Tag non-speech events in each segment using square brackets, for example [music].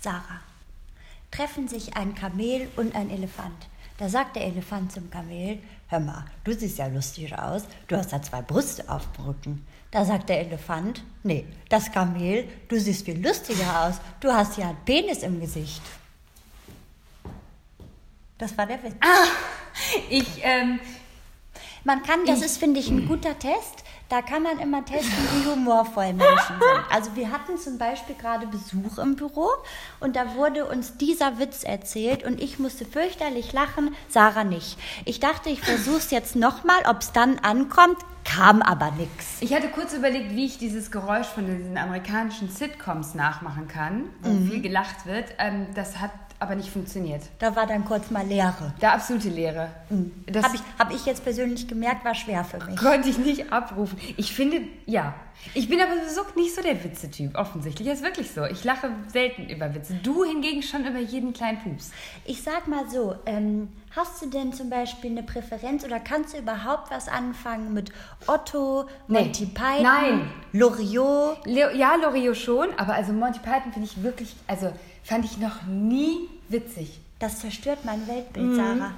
Sarah, treffen sich ein Kamel und ein Elefant. Da sagt der Elefant zum Kamel, hör mal, du siehst ja lustig aus, du hast da zwei Brüste auf dem Rücken. Da sagt der Elefant, nee, das Kamel, du siehst viel lustiger aus, du hast ja einen Penis im Gesicht. Das war der Witz. Ah, ich, ähm, Man kann, das ist, finde ich, ein guter Test. Da kann man immer testen, wie humorvoll Menschen sind. Also wir hatten zum Beispiel gerade Besuch im Büro und da wurde uns dieser Witz erzählt und ich musste fürchterlich lachen, Sarah nicht. Ich dachte, ich versuche es jetzt nochmal, ob es dann ankommt, kam aber nichts. ich hatte kurz überlegt, wie ich dieses Geräusch von diesen amerikanischen Sitcoms nachmachen kann, wo viel gelacht wird. Ähm, das hat aber nicht funktioniert. Da war dann kurz mal Leere. Da absolute Leere. Das Habe ich, hab ich jetzt persönlich gemerkt, war schwer für mich. konnte ich nicht abrufen. Ich finde, ja. Ich bin aber sowieso nicht so der Witzetyp, offensichtlich. Das ist wirklich so. Ich lache selten über Witze. Du hingegen schon über jeden kleinen Pups. Ich sag mal so, ähm, hast du denn zum Beispiel eine Präferenz oder kannst du überhaupt was anfangen mit Otto, Nee. Monty Python, Nein. Loriot? Ja, Loriot schon, aber also Monty Python finde ich wirklich, also fand ich noch nie witzig. Das zerstört mein Weltbild, Mhm, Sarah.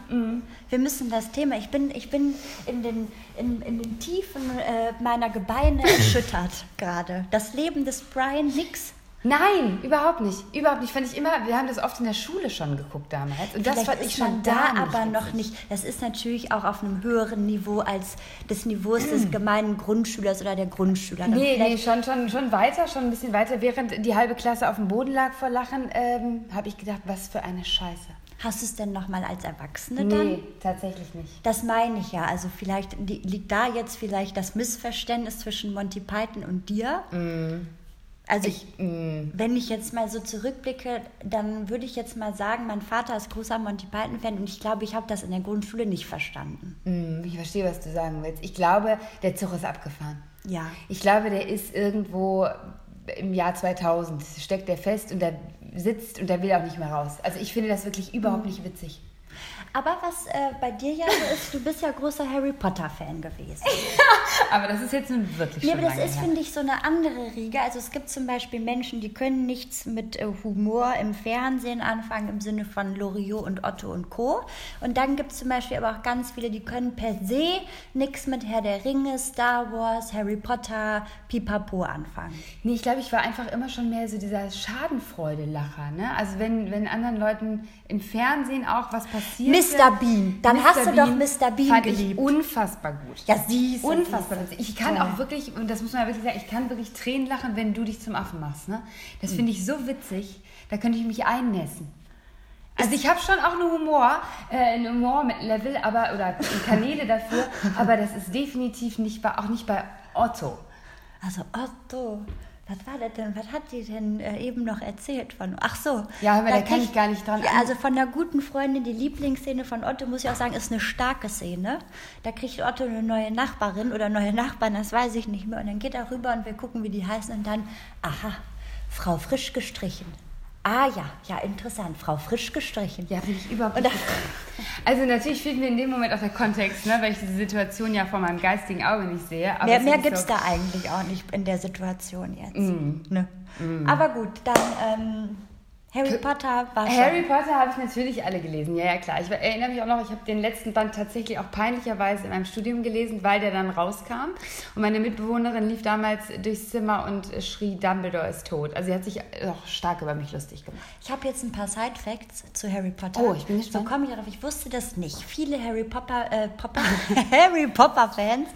Wir müssen das Thema, ich bin, ich bin in, den, in, in den Tiefen äh, meiner Gebeine [laughs] erschüttert gerade. Das Leben des Brian Nix. Nein, überhaupt nicht. Überhaupt nicht. Fand ich immer, wir haben das oft in der Schule schon geguckt damals. Und das Vielleicht fand ich ist schon da da aber noch nicht. Das ist natürlich auch auf einem höheren Niveau als des Niveaus des gemeinen Grundschülers oder der Grundschüler. Dann Nee, nee, schon, schon, schon weiter, schon ein bisschen weiter. Während die halbe Klasse auf dem Boden lag vor Lachen, ähm, habe ich gedacht, was für eine Scheiße. Hast du es denn nochmal als Erwachsene dann? Nee, tatsächlich nicht. Das meine ich ja. Also vielleicht li- liegt da jetzt vielleicht das Missverständnis zwischen Monty Python und dir. Also ich, wenn ich jetzt mal so zurückblicke, dann würde ich jetzt mal sagen, mein Vater ist großer Monty Python-Fan und ich glaube, ich habe das in der Grundschule nicht verstanden. Hm, Ich verstehe, was du sagen willst. Ich glaube, der Zug ist abgefahren. Ja. Ich glaube, der ist irgendwo im Jahr 2000, steckt der fest und der sitzt und der will auch nicht mehr raus. Also ich finde das wirklich überhaupt nicht witzig. Aber was äh, bei dir ja so ist, du bist ja großer Harry Potter-Fan gewesen. [laughs] Aber das ist jetzt nun wirklich schon aber das ist, finde ich, so eine andere Riege. Also es gibt zum Beispiel Menschen, die können nichts mit äh, Humor im Fernsehen anfangen, im Sinne von Loriot und Otto und Co. Und dann gibt es zum Beispiel aber auch ganz viele, die können per se nichts mit Herr der Ringe, Star Wars, Harry Potter, Pipapo anfangen. Nee, ich glaube, ich war einfach immer schon mehr so dieser Schadenfreude-Lacher. Ne? Also wenn, wenn anderen Leuten im Fernsehen auch was passiert. Mr. Bean. Dann hast du doch Mr. Bean fand geliebt. Ich unfassbar gut. Ja, siehst du, Unfassbar. siehst. Ich kann Toll. auch wirklich, und das muss man ja wirklich sagen, ich kann wirklich Tränen lachen, wenn du dich zum Affen machst. Ne? Das finde ich so witzig, da könnte ich mich einnässen. Also ich habe schon auch einen Humor, äh, ein Humor-Level, aber oder Kanäle dafür, [laughs] aber das ist definitiv nicht bei, auch nicht bei Otto. Also Otto, was war das denn? Was hat die denn äh, eben noch erzählt von? Ach so. Ja, aber da kann kriegt- ich gar nicht dran Ja, also von der guten Freundin, die Lieblingsszene von Otto, muss ich auch sagen, ist eine starke Szene. Da kriegt Otto eine neue Nachbarin oder neue Nachbarn, das weiß ich nicht mehr. Und dann geht er rüber und wir gucken, wie die heißen. Und dann, aha, Frau frisch gestrichen. Ah ja, ja, interessant. Frau frisch gestrichen. Ja, finde ich überhaupt nicht. Also natürlich fehlt mir in dem Moment auch der Kontext, ne, weil ich diese Situation ja vor meinem geistigen Auge nicht sehe. Aber Mehr, mehr gibt es so- da eigentlich auch nicht in der Situation jetzt. Mm. Ne? Aber gut, dann ähm, Harry Potter war schon. Harry Potter habe ich natürlich alle gelesen, ja, ja, klar. Ich erinnere mich auch noch, ich habe den letzten Band tatsächlich auch peinlicherweise in meinem Studium gelesen, weil der dann rauskam. Und meine Mitbewohnerin lief damals durchs Zimmer und schrie, Dumbledore ist tot. Also sie hat sich auch stark über mich lustig gemacht. Ich habe jetzt ein paar Side Facts zu Harry Potter. Oh, ich bin gespannt. So komme ich darauf. Ich wusste das nicht. Viele Harry Potter, äh, Popper, [laughs] Harry Potter Fans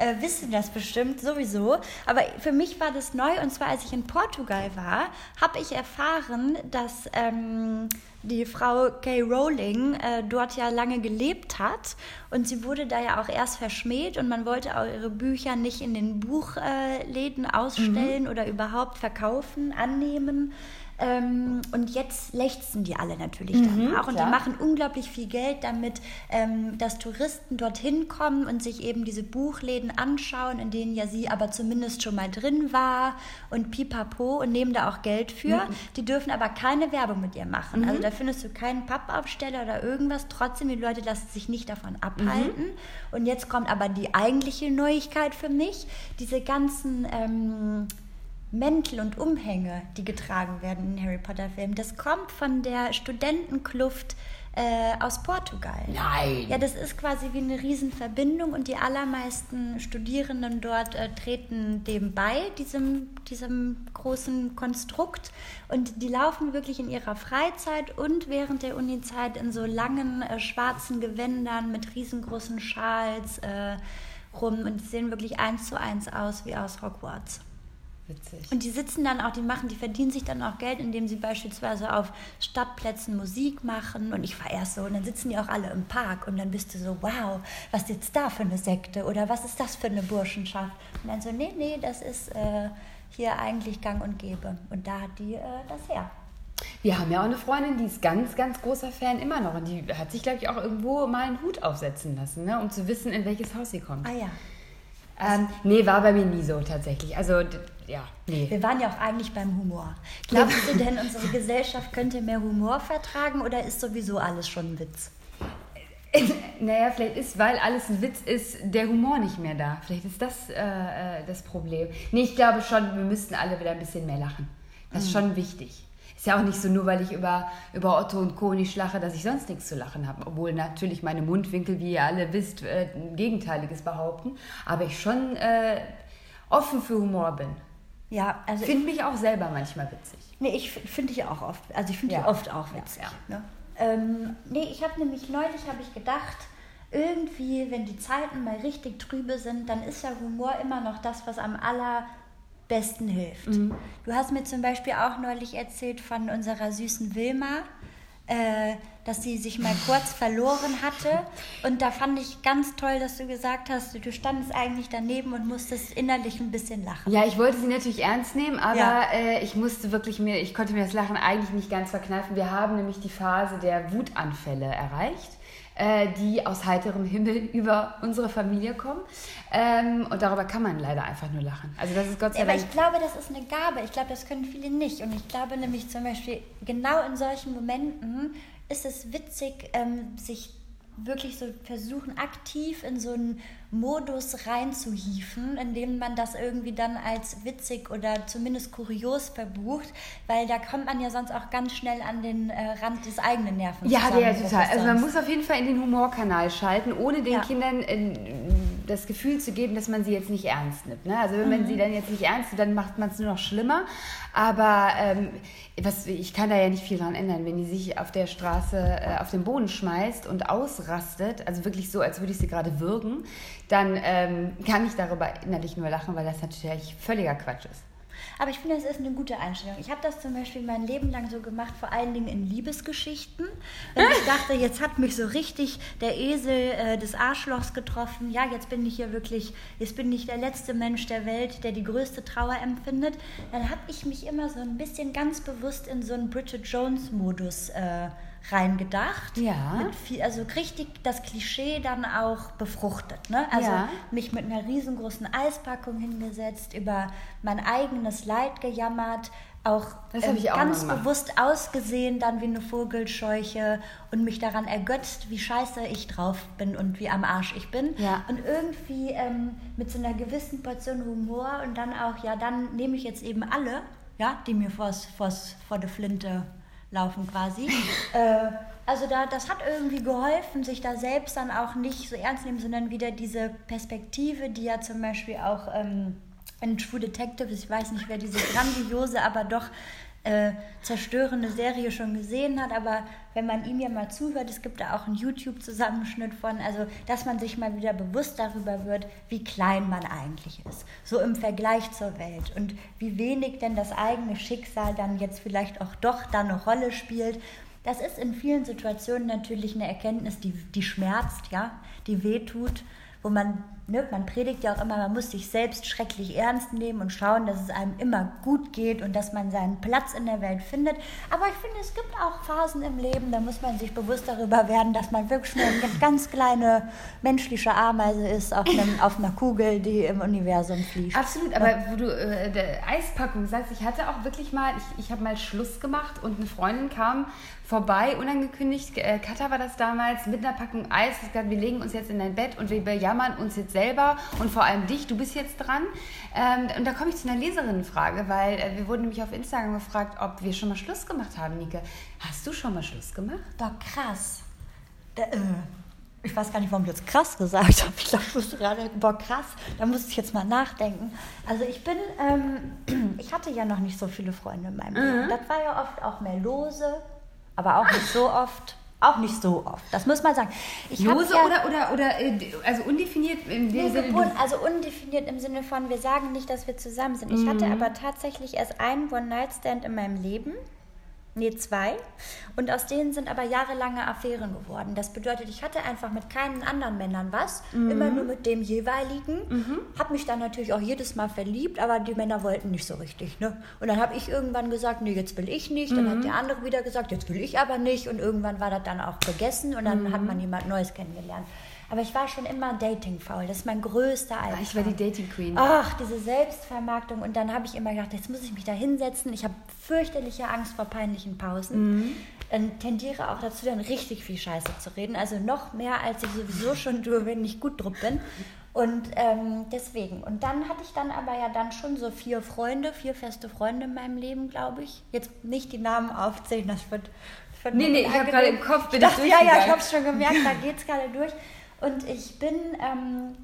äh, wissen das bestimmt sowieso. Aber für mich war das neu. Und zwar, als ich in Portugal war, habe ich erfahren, dass ähm, die Frau Kay Rowling äh, dort ja lange gelebt hat. Und sie wurde da ja auch erst verschmäht. Und man wollte auch ihre Bücher nicht in den Buchläden ausstellen oder überhaupt verkaufen, annehmen. Ähm, und jetzt lechzen die alle natürlich danach und die klar. machen unglaublich viel Geld damit, ähm, dass Touristen dorthin kommen und sich eben diese Buchläden anschauen, in denen ja sie aber zumindest schon mal drin war und pipapo und nehmen da auch Geld für. Die dürfen aber keine Werbung mit ihr machen. Also da findest du keinen Pappaufsteller oder irgendwas. Trotzdem, die Leute lassen sich nicht davon abhalten. Und jetzt kommt aber die eigentliche Neuigkeit für mich. Diese ganzen... Ähm, Mäntel und Umhänge, die getragen werden in Harry Potter-Filmen, das kommt von der Studentenkluft äh, aus Portugal. Nein. Ja, das ist quasi wie eine Riesenverbindung und die allermeisten Studierenden dort äh, treten dem bei, diesem, diesem großen Konstrukt. Und die laufen wirklich in ihrer Freizeit und während der Unizeit in so langen äh, schwarzen Gewändern mit riesengroßen Schals äh, rum und sehen wirklich eins zu eins aus wie aus Hogwarts. Witzig. Und die sitzen dann auch, die machen, die verdienen sich dann auch Geld, indem sie beispielsweise auf Stadtplätzen Musik machen. Und ich war erst so, und dann sitzen die auch alle im Park und dann bist du so, wow, was ist jetzt da für eine Sekte oder was ist das für eine Burschenschaft? Und dann so, nee, nee, das ist äh, hier eigentlich gang und gäbe. Und da hat die äh, das her. Wir haben ja auch eine Freundin, die ist ganz, ganz großer Fan immer noch. Und die hat sich, glaube ich, auch irgendwo mal einen Hut aufsetzen lassen, ne? um zu wissen, in welches Haus sie kommt. Ah ja. Ähm, nee, war bei mir nie so tatsächlich. Also, ja, nee. Wir waren ja auch eigentlich beim Humor. Glaubst du denn, unsere [laughs] Gesellschaft könnte mehr Humor vertragen oder ist sowieso alles schon ein Witz? [laughs] Naja, vielleicht ist, weil alles ein Witz ist, der Humor nicht mehr da. Vielleicht ist das äh, äh, das Problem. Nee, ich glaube schon, wir müssten alle wieder ein bisschen mehr lachen. Das ist schon wichtig. Ist ja auch nicht so, nur weil ich über, über Otto und Co. nicht lache, dass ich sonst nichts zu lachen habe. Obwohl natürlich meine Mundwinkel, wie ihr alle wisst, äh, ein Gegenteiliges behaupten. Aber ich schon äh, offen für Humor bin. Ja, also Finde mich auch selber manchmal witzig. Nee, ich finde ich auch oft. Also ich finde Ja. die oft auch witzig. ja. Ne? Ähm, nee, ich habe nämlich neulich habe ich gedacht, irgendwie, wenn die Zeiten mal richtig trübe sind, dann ist ja Humor immer noch das, was am allerbesten hilft. Mhm. Du hast mir zum Beispiel auch neulich erzählt von unserer süßen Wilma, äh, dass sie sich mal kurz verloren hatte. Und da fand ich ganz toll, dass du gesagt hast, du standest eigentlich daneben und musstest innerlich ein bisschen lachen. Ja, ich wollte sie natürlich ernst nehmen, aber Ja. äh, ich musste wirklich mir, ich konnte mir das Lachen eigentlich nicht ganz verkneifen. Wir haben nämlich die Phase der Wutanfälle erreicht, äh, die aus heiterem Himmel [laughs] über unsere Familie kommen. Ähm, und darüber kann man leider einfach nur lachen. Also das ist Gott sei Aber Dank. ich glaube, das ist eine Gabe. Ich glaube, das können viele nicht. Und ich glaube nämlich zum Beispiel, genau in solchen Momenten ist es witzig, ähm, sich wirklich so versuchen, aktiv in so einen Modus reinzuhieven, in dem man das irgendwie dann als witzig oder zumindest kurios verbucht, weil da kommt man ja sonst auch ganz schnell an den äh, Rand des eigenen Nerven. Ja, ja, total. Also man muss auf jeden Fall in den Humorkanal schalten, ohne den Ja. Kindern äh, das Gefühl zu geben, dass man sie jetzt nicht ernst nimmt. Ne? Also wenn man sie dann jetzt nicht ernst nimmt, dann macht man es nur noch schlimmer. Aber ähm, was, ich kann da ja nicht viel dran ändern, wenn die sich auf der Straße äh, auf den Boden schmeißt und ausrastet, also wirklich so, als würde ich sie gerade würgen, dann ähm, kann ich darüber innerlich nur lachen, weil das natürlich völliger Quatsch ist. Aber ich finde, das ist eine gute Einstellung. Ich habe das zum Beispiel mein Leben lang so gemacht, vor allen Dingen in Liebesgeschichten. Wenn ich dachte, jetzt hat mich so richtig der Esel äh, des Arschlochs getroffen. Ja, jetzt bin ich hier wirklich, jetzt bin ich der letzte Mensch der Welt, der die größte Trauer empfindet. Dann habe ich mich immer so ein bisschen ganz bewusst in so einen Bridget Jones-Modus äh, reingedacht. Ja. Mit viel, also richtig das Klischee dann auch befruchtet. Ne? Also Ja. mich mit einer riesengroßen Eispackung hingesetzt, über mein eigenes Leid gejammert, auch, ähm, auch ganz bewusst ausgesehen, dann wie eine Vogelscheuche und mich daran ergötzt, wie scheiße ich drauf bin und wie am Arsch ich bin. Ja. Und irgendwie ähm, mit so einer gewissen Portion Humor und dann auch, ja, dann nehme ich jetzt eben alle, ja, die mir vors, vors, vor der Flinte laufen quasi. [laughs] äh, also da, das hat irgendwie geholfen, sich da selbst dann auch nicht so ernst nehmen, sondern wieder diese Perspektive, die ja zum Beispiel auch ähm, in True Detective, ich weiß nicht, wer diese grandiose, aber doch äh, zerstörende Serie schon gesehen hat, aber wenn man ihm ja mal zuhört, es gibt da auch einen YouTube-Zusammenschnitt von, also dass man sich mal wieder bewusst darüber wird, wie klein man eigentlich ist, so im Vergleich zur Welt und wie wenig denn das eigene Schicksal dann jetzt vielleicht auch doch da eine Rolle spielt. Das ist in vielen Situationen natürlich eine Erkenntnis, die, die schmerzt, ja, die wehtut, wo man, ne, man predigt ja auch immer, man muss sich selbst schrecklich ernst nehmen und schauen, dass es einem immer gut geht und dass man seinen Platz in der Welt findet. Aber ich finde, es gibt auch Phasen im Leben, da muss man sich bewusst darüber werden, dass man wirklich nur eine ganz kleine menschliche Ameise ist auf, einem, auf einer Kugel, die im Universum fliegt. Absolut, aber wo du äh, der Eispackung sagst, ich hatte auch wirklich mal, ich, ich habe mal Schluss gemacht und eine Freundin kam vorbei, unangekündigt, äh, Katha war das damals, mit einer Packung Eis, gesagt, wir legen uns jetzt in dein Bett und wir bejammern uns jetzt selber und vor allem dich. Du bist jetzt dran. Ähm, und da komme ich zu einer Leserinnenfrage, weil äh, wir wurden nämlich auf Instagram gefragt, ob wir schon mal Schluss gemacht haben, Nike. Hast du schon mal Schluss gemacht? Boah, krass. Da, äh, ich weiß gar nicht, warum ich jetzt krass gesagt habe. Ich glaube, ich musste gerade, boah, krass, da musste ich jetzt mal nachdenken. Also ich bin, ähm, [clears throat] ich hatte ja noch nicht so viele Freunde in meinem Leben. Das war ja oft auch mehr lose, aber auch nicht so oft. Auch nicht so oft, das muss man sagen. Ich Lose ja, oder, oder, oder also undefiniert im Nee, Sinne, gebunden, also undefiniert im Sinne von, wir sagen nicht, dass wir zusammen sind. Ich hatte aber tatsächlich erst einen One-Night-Stand in meinem Leben. Nee, zwei. Und aus denen sind aber jahrelange Affären geworden. Das bedeutet, ich hatte einfach mit keinen anderen Männern was, immer nur mit dem jeweiligen. Hab mich dann natürlich auch jedes Mal verliebt, aber die Männer wollten nicht so richtig. Ne? Und dann habe ich irgendwann gesagt, nee, jetzt will ich nicht. Dann hat der andere wieder gesagt, jetzt will ich aber nicht. Und irgendwann war das dann auch gegessen und dann hat man jemand Neues kennengelernt. Aber ich war schon immer datingfaul. Das ist mein größter Albtraum. Ah, ich war die Dating Queen. Ach, diese Selbstvermarktung. Und dann habe ich immer gedacht, jetzt muss ich mich da hinsetzen. Ich habe fürchterliche Angst vor peinlichen Pausen. Dann tendiere auch dazu, dann richtig viel Scheiße zu reden. Also noch mehr, als ich sowieso schon tue, wenn ich gut drauf bin. Und ähm, deswegen. Und dann hatte ich dann aber ja dann schon so vier Freunde, vier feste Freunde in meinem Leben, glaube ich. Jetzt nicht die Namen aufzählen, das wird. das wird Nee, nee, ich habe gerade im Kopf, bin ich ja, ja, ich habe es schon gemerkt, da [laughs] geht es gerade durch. Und ich bin ähm,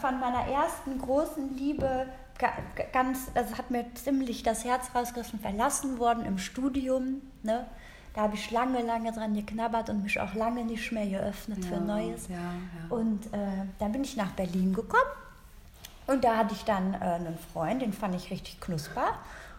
von meiner ersten großen Liebe ga- ga- ganz, also hat mir ziemlich das Herz rausgerissen, verlassen worden im Studium. Ne? Da habe ich lange, lange dran geknabbert und mich auch lange nicht mehr geöffnet für Ja, Neues. ja, ja. Und äh, dann bin ich nach Berlin gekommen und da hatte ich dann äh, einen Freund, den fand ich richtig knusper.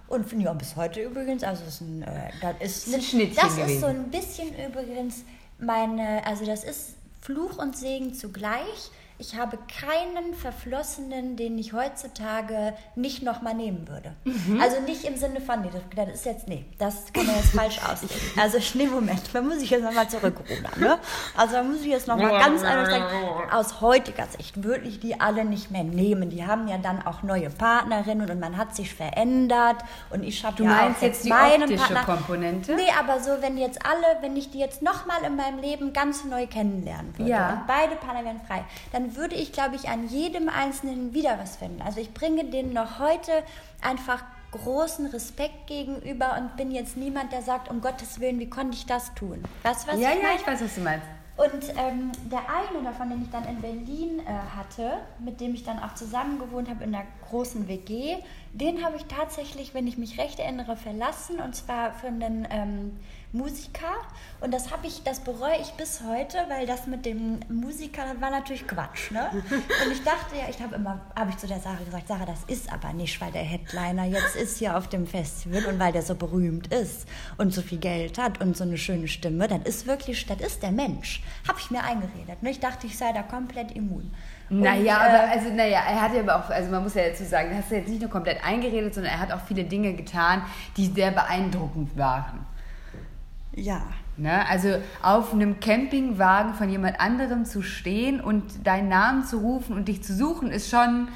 Und finde ich auch bis heute übrigens, also das ist ein, äh, das ist, Ist ein das ist so ein bisschen übrigens meine, also das ist Fluch und Segen zugleich. Ich habe keinen Verflossenen, den ich heutzutage nicht nochmal nehmen würde. Mhm. Also nicht im Sinne von, nee, das, ist jetzt, nee, das kann man jetzt falsch [laughs] ausdrücken. Also [laughs] ich nehme Moment, da muss ich jetzt nochmal zurückrudern. Ne? Also da muss ich jetzt nochmal ganz anders sagen. Aus heutiger Sicht würde ich die alle nicht mehr nehmen. Die haben ja dann auch neue Partnerinnen und man hat sich verändert. Und ich habe Du ja meinst auch jetzt die meinen optische Partner. Komponente? Nee, aber so, wenn jetzt alle, wenn ich die jetzt nochmal in meinem Leben ganz neu kennenlernen würde Ja. und beide Partner wären frei, dann würde ich, glaube ich, an jedem Einzelnen wieder was finden. Also ich bringe denen noch heute einfach großen Respekt gegenüber und bin jetzt niemand, der sagt, um Gottes Willen, wie konnte ich das tun? Weißt du, was ja, ich ja, meine? ich weiß, was du meinst. Und ähm, der eine davon, den ich dann in Berlin äh, hatte, mit dem ich dann auch zusammen gewohnt habe in einer großen WG, den habe ich tatsächlich, wenn ich mich recht erinnere, verlassen und zwar für einen ähm, Musiker. Und das habe ich, das bereue ich bis heute, weil das mit dem Musiker das war natürlich Quatsch, ne? Und ich dachte ja, ich habe immer, habe ich zu der Sarah gesagt, Sarah, das ist aber nicht, weil der Headliner jetzt ist hier auf dem Festival und weil der so berühmt ist und so viel Geld hat und so eine schöne Stimme, das ist wirklich, das ist der Mensch. Habe ich mir eingeredet. Ne? Ich dachte, ich sei da komplett immun. Und, Naja, äh, aber also naja, er hat ja aber auch, also man muss ja dazu sagen, er hat jetzt nicht nur komplett eingeredet, sondern er hat auch viele Dinge getan, die sehr beeindruckend waren. Ja. Ne? Also auf einem Campingwagen von jemand anderem zu stehen und deinen Namen zu rufen und dich zu suchen, ist schon,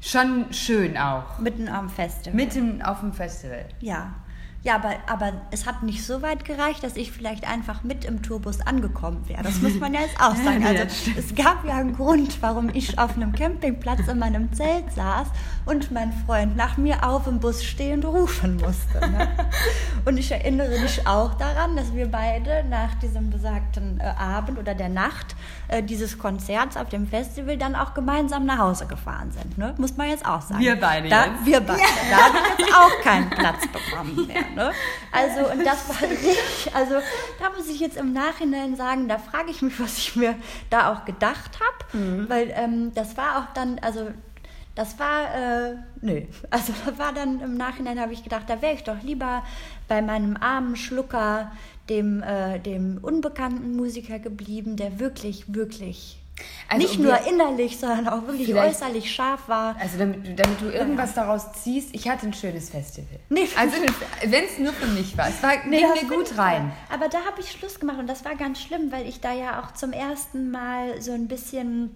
schon schön auch. Mitten am Festival. Mitten auf dem Festival. Ja. Ja, aber, aber es hat nicht so weit gereicht, dass ich vielleicht einfach mit im Tourbus angekommen wäre. Das muss man ja jetzt auch [laughs] sagen. Ja, Also es gab ja einen Grund, warum ich auf einem Campingplatz in meinem Zelt saß und mein Freund nach mir auf dem Bus stehend rufen musste. Ne? [laughs] Und ich erinnere mich auch daran, dass wir beide nach diesem besagten äh, Abend oder der Nacht äh, dieses Konzerts auf dem Festival dann auch gemeinsam nach Hause gefahren sind. Ne? Muss man jetzt auch sagen. Wir beide da, jetzt. Wir beide. [laughs] Da habe ich jetzt auch keinen Platz bekommen mehr. Ne? Also, und das war [laughs] richtig, also da muss ich jetzt im Nachhinein sagen, da frage ich mich, was ich mir da auch gedacht habe, weil ähm, das war auch dann, also das war, äh, nö, also [laughs] das war dann im Nachhinein, habe ich gedacht, da wäre ich doch lieber bei meinem armen Schlucker, dem, äh, dem unbekannten Musiker geblieben, der wirklich, wirklich Also nicht nur innerlich, sondern auch wirklich äußerlich scharf war. Also damit, du- damit du irgendwas daraus ziehst, ich hatte ein schönes Festival. Nee. Also wenn es nur für mich war, es war Nee, ging mir gut rein. auch. Aber da habe ich Schluss gemacht und das war ganz schlimm, weil ich da ja auch zum ersten Mal so ein bisschen,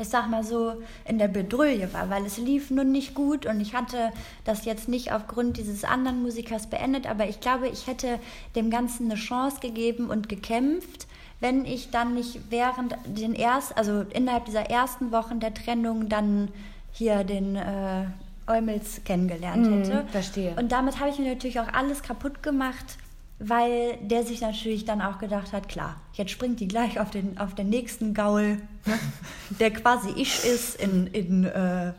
ich sag mal so, in der Bedrulle war, weil es lief nun nicht gut und ich hatte das jetzt nicht aufgrund dieses anderen Musikers beendet, aber ich glaube, ich hätte dem Ganzen eine Chance gegeben und gekämpft, wenn ich dann nicht während den ersten, also innerhalb dieser ersten Wochen der Trennung dann hier den äh, Eumels kennengelernt Mhm, hätte. verstehe. Und damit habe ich mir natürlich auch alles kaputt gemacht, weil der sich natürlich dann auch gedacht hat, klar, jetzt springt die gleich auf den, auf den nächsten Gaul, ne, [laughs] der quasi ich ist in, in äh,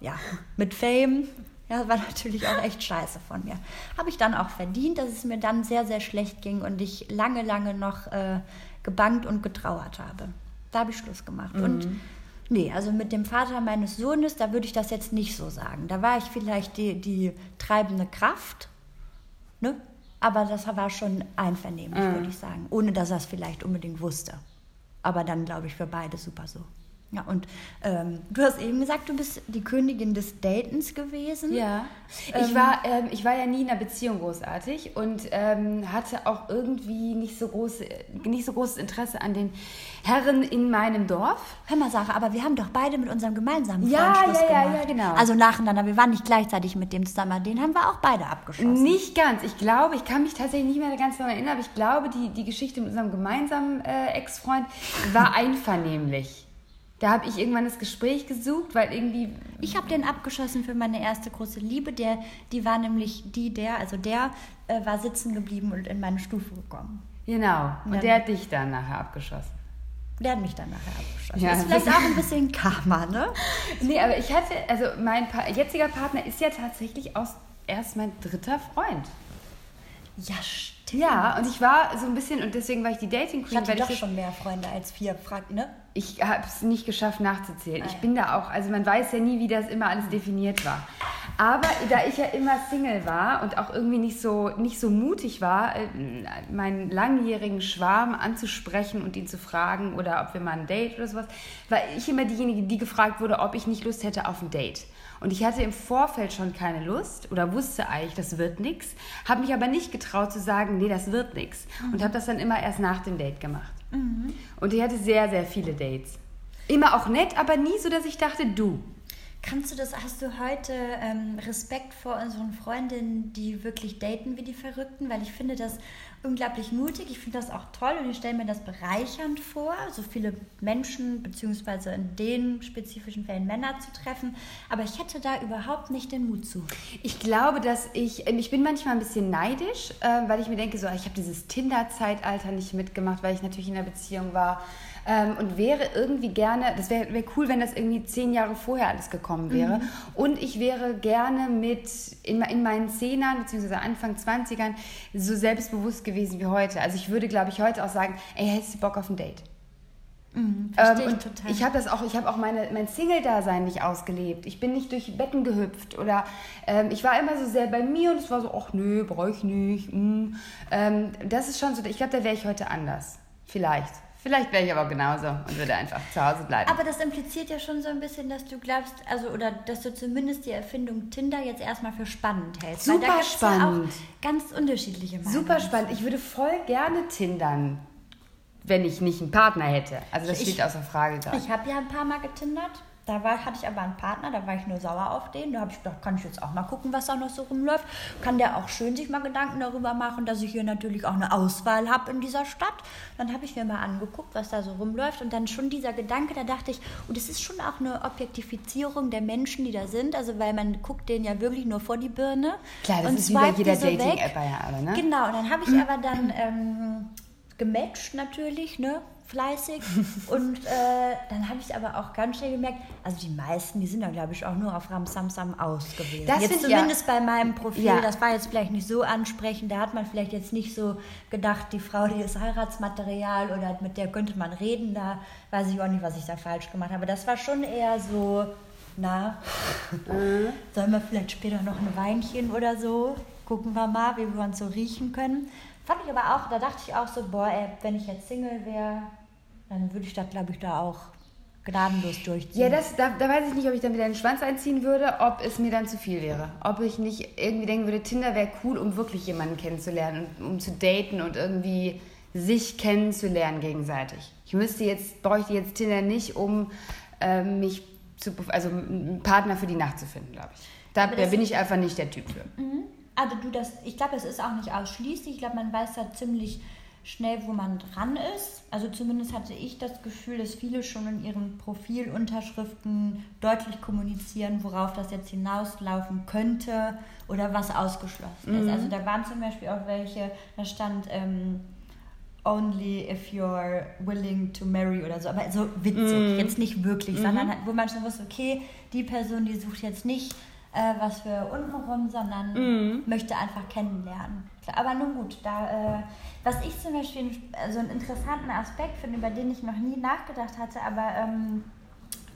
ja, mit Fame. Ja, war natürlich auch echt scheiße von mir. Habe ich dann auch verdient, dass es mir dann sehr, sehr schlecht ging und ich lange, lange noch äh, gebangt und getrauert habe. Da habe ich Schluss gemacht. Und nee, also mit dem Vater meines Sohnes, da würde ich das jetzt nicht so sagen. Da war ich vielleicht die, die treibende Kraft, ne? aber das war schon einvernehmlich, würde ich sagen. Ohne dass er es vielleicht unbedingt wusste. Aber dann, glaube ich, für beide super so. Ja, und ähm, du hast eben gesagt, du bist die Königin des Datens gewesen. Ja, ich, war, ähm, ich war ja nie in einer Beziehung großartig und ähm, hatte auch irgendwie nicht so, groß, nicht so großes Interesse an den Herren in meinem Dorf. Hör mal, Sarah, aber wir haben doch beide mit unserem gemeinsamen Ja, Freund Schluss ja, ja, gemacht. ja, genau. Also nacheinander, wir waren nicht gleichzeitig mit dem zusammen, den haben wir auch beide abgeschossen. Nicht ganz. Ich glaube, ich kann mich tatsächlich nicht mehr ganz daran erinnern, aber ich glaube, die, die Geschichte mit unserem gemeinsamen äh, Ex-Freund war einvernehmlich. Da habe ich irgendwann das Gespräch gesucht, weil irgendwie Ich habe den abgeschossen für meine erste große Liebe. Der, die war nämlich die, der, also der äh, war sitzen geblieben und in meine Stufe gekommen. Genau. Und Ja. der hat dich dann nachher abgeschossen. Der hat mich dann nachher abgeschossen. Ja, ist vielleicht das- auch ein bisschen Karma, ne? [laughs] Nee, aber ich hatte, also mein pa jetziger Partner ist ja tatsächlich aus, erst mein dritter Freund. Ja, stimmt. Ja, und ich war so ein bisschen, und deswegen war ich die Dating Ich Queen, hatte weil doch ich, schon mehr Freunde als vier, frag, ne? Ich habe es nicht geschafft nachzuzählen. Ich bin da auch, also man weiß ja nie, wie das immer alles definiert war. Aber da ich ja immer Single war und auch irgendwie nicht so, nicht so mutig war, äh, meinen langjährigen Schwarm anzusprechen und ihn zu fragen oder ob wir mal ein Date oder sowas, war ich immer diejenige, die gefragt wurde, ob ich nicht Lust hätte auf ein Date. Und ich hatte im Vorfeld schon keine Lust oder wusste eigentlich, das wird nichts, habe mich aber nicht getraut zu sagen, nee, das wird nichts. Und habe das dann immer erst nach dem Date gemacht. Und ich hatte sehr, sehr viele Dates. Immer auch nett, aber nie so, dass ich dachte, du. Kannst du das, hast du heute ähm, Respekt vor unseren Freundinnen, die wirklich daten wie die Verrückten? Weil ich finde das unglaublich mutig, ich finde das auch toll und ich stelle mir das bereichernd vor, so viele Menschen, beziehungsweise in den spezifischen Fällen Männer zu treffen. Aber ich hätte da überhaupt nicht den Mut zu. Ich glaube, dass ich, ähm, ich bin manchmal ein bisschen neidisch, äh, weil ich mir denke, so, ich habe dieses Tinder-Zeitalter nicht mitgemacht, weil ich natürlich in einer Beziehung war. Ähm, und wäre irgendwie gerne, das wäre wär cool, wenn das irgendwie zehn Jahre vorher alles gekommen wäre. Und ich wäre gerne mit in, in meinen Zehnern, beziehungsweise Anfang 20ern, so selbstbewusst gewesen wie heute. Also ich würde, glaube ich, heute auch sagen, ey, hättest du Bock auf ein Date? Verstehe Ähm, ich total. ich habe das auch, ich habe auch meine, mein Single-Dasein nicht ausgelebt. Ich bin nicht durch Betten gehüpft oder ähm, ich war immer so sehr bei mir und es war so, ach nö, brauche ich nicht. mm. Ähm, das ist schon so, ich glaube, da wäre ich heute anders. Vielleicht. Vielleicht wäre ich aber genauso und würde einfach zu Hause bleiben. Aber das impliziert ja schon so ein bisschen, dass du glaubst, also oder dass du zumindest die Erfindung Tinder jetzt erstmal für spannend hältst. Da Super spannend. Ja ganz unterschiedliche Meinungen. Super spannend. Ich würde voll gerne tindern, wenn ich nicht einen Partner hätte. Also das Ich- steht außer Frage gerade. Ich habe ja ein paar Mal getindert. Da war, hatte ich aber einen Partner, da war ich nur sauer auf den. Da habe ich gedacht, kann ich jetzt auch mal gucken, was da noch so rumläuft. Kann der auch schön sich mal Gedanken darüber machen, dass ich hier natürlich auch eine Auswahl habe in dieser Stadt. Dann habe ich mir mal angeguckt, was da so rumläuft. Und dann schon dieser Gedanke, da dachte ich, und es ist schon auch eine Objektifizierung der Menschen, die da sind. Also weil man guckt denen ja wirklich nur vor die Birne. Klar, das und ist wie bei jeder so weg. Dating-App ja alle, ne? Genau, und dann habe ich [clears throat] aber dann ähm, gematcht natürlich, ne? Fleißig. [laughs] Und äh, dann habe ich aber auch ganz schnell gemerkt, also die meisten, die sind dann, glaube ich, auch nur auf Ramsamsam aus gewesen. Das jetzt ich ja- zumindest bei meinem Profil, Ja. das war jetzt vielleicht nicht so ansprechend. Da hat man vielleicht jetzt nicht so gedacht, die Frau, die ist Heiratsmaterial oder mit der könnte man reden. Da weiß ich auch nicht, was ich da falsch gemacht habe. Das war schon eher so, na, Mhm. [laughs] sollen wir vielleicht später noch ein Weinchen oder so? Gucken wir mal, wie wir uns so riechen können. Fand ich aber auch, da dachte ich auch so, boah, ey, wenn ich jetzt Single wäre, dann würde ich das, glaube ich, da auch gnadenlos durchziehen. Ja, das, da, da weiß ich nicht, ob ich dann wieder den Schwanz einziehen würde, ob es mir dann zu viel wäre. Ob ich nicht irgendwie denken würde, Tinder wäre cool, um wirklich jemanden kennenzulernen und um zu daten und irgendwie sich kennenzulernen gegenseitig. Ich müsste jetzt, bräuchte jetzt Tinder nicht, um ähm, mich zu, also einen Partner für die Nacht zu finden, glaube ich. Da, da bin ich einfach nicht der Typ für. Also du das, ich glaube, es ist auch nicht ausschließlich. Ich glaube, man weiß da ziemlich schnell, wo man dran ist. Also zumindest hatte ich das Gefühl, dass viele schon in ihren Profilunterschriften deutlich kommunizieren, worauf das jetzt hinauslaufen könnte oder was ausgeschlossen mhm. ist. Also da waren zum Beispiel auch welche, da stand ähm, only if you're willing to marry oder so, aber so witzig, mm. jetzt nicht wirklich, mhm. sondern wo man schon wusste, okay, die Person, die sucht jetzt nicht äh, was für untenrum, sondern mm. möchte einfach kennenlernen. Aber nun gut, da, äh, was ich zum Beispiel also einen interessanten Aspekt finde, über den ich noch nie nachgedacht hatte, aber ähm,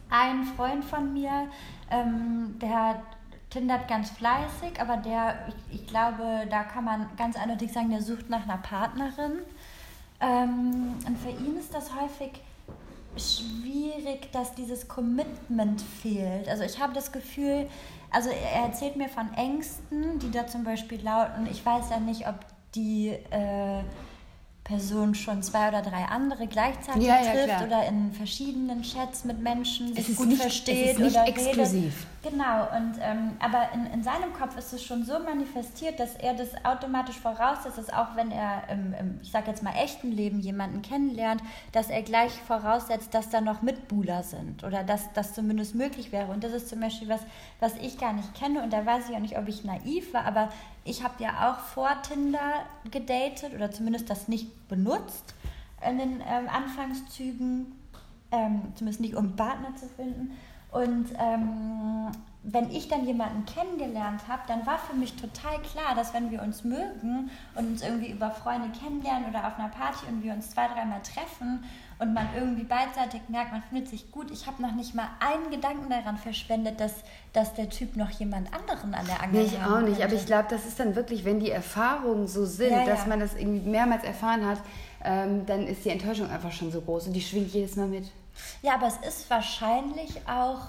ein Freund von mir, ähm, der tindert ganz fleißig, aber der, ich, ich glaube, da kann man ganz eindeutig sagen, der sucht nach einer Partnerin. Ähm, und für ihn ist das häufig schwierig, dass dieses Commitment fehlt. Also ich habe das Gefühl, also er erzählt mir von Ängsten, die da zum Beispiel lauten, ich weiß ja nicht, ob die äh, Person schon zwei oder drei andere gleichzeitig ja, ja, trifft klar. oder in verschiedenen Chats mit Menschen sich gut nicht, versteht. Es ist nicht oder exklusiv. Redet. Genau, und, ähm, aber in, in seinem Kopf ist es schon so manifestiert, dass er das automatisch voraussetzt, dass auch wenn er im, im ich sag jetzt mal, echten Leben jemanden kennenlernt, dass er gleich voraussetzt, dass da noch Mitbuhler sind oder dass das zumindest möglich wäre. Und das ist zum Beispiel was, was ich gar nicht kenne und da weiß ich auch nicht, ob ich naiv war, aber ich habe ja auch vor Tinder gedatet oder zumindest das nicht benutzt in den ähm, Anfangszügen, ähm, zumindest nicht um Partner zu finden. Und ähm, wenn ich dann jemanden kennengelernt habe, dann war für mich total klar, dass wenn wir uns mögen und uns irgendwie über Freunde kennenlernen oder auf einer Party und wir uns zwei, dreimal treffen und man irgendwie beidseitig merkt, man findet sich gut. Ich habe noch nicht mal einen Gedanken daran verschwendet, dass, dass der Typ noch jemand anderen an der Angel hat. Nee, ich auch nicht, aber ich glaube, das ist dann wirklich, wenn die Erfahrungen so sind, ja, dass ja. man das irgendwie mehrmals erfahren hat, ähm, dann ist die Enttäuschung einfach schon so groß und die schwingt jedes Mal mit. Ja, aber es ist wahrscheinlich auch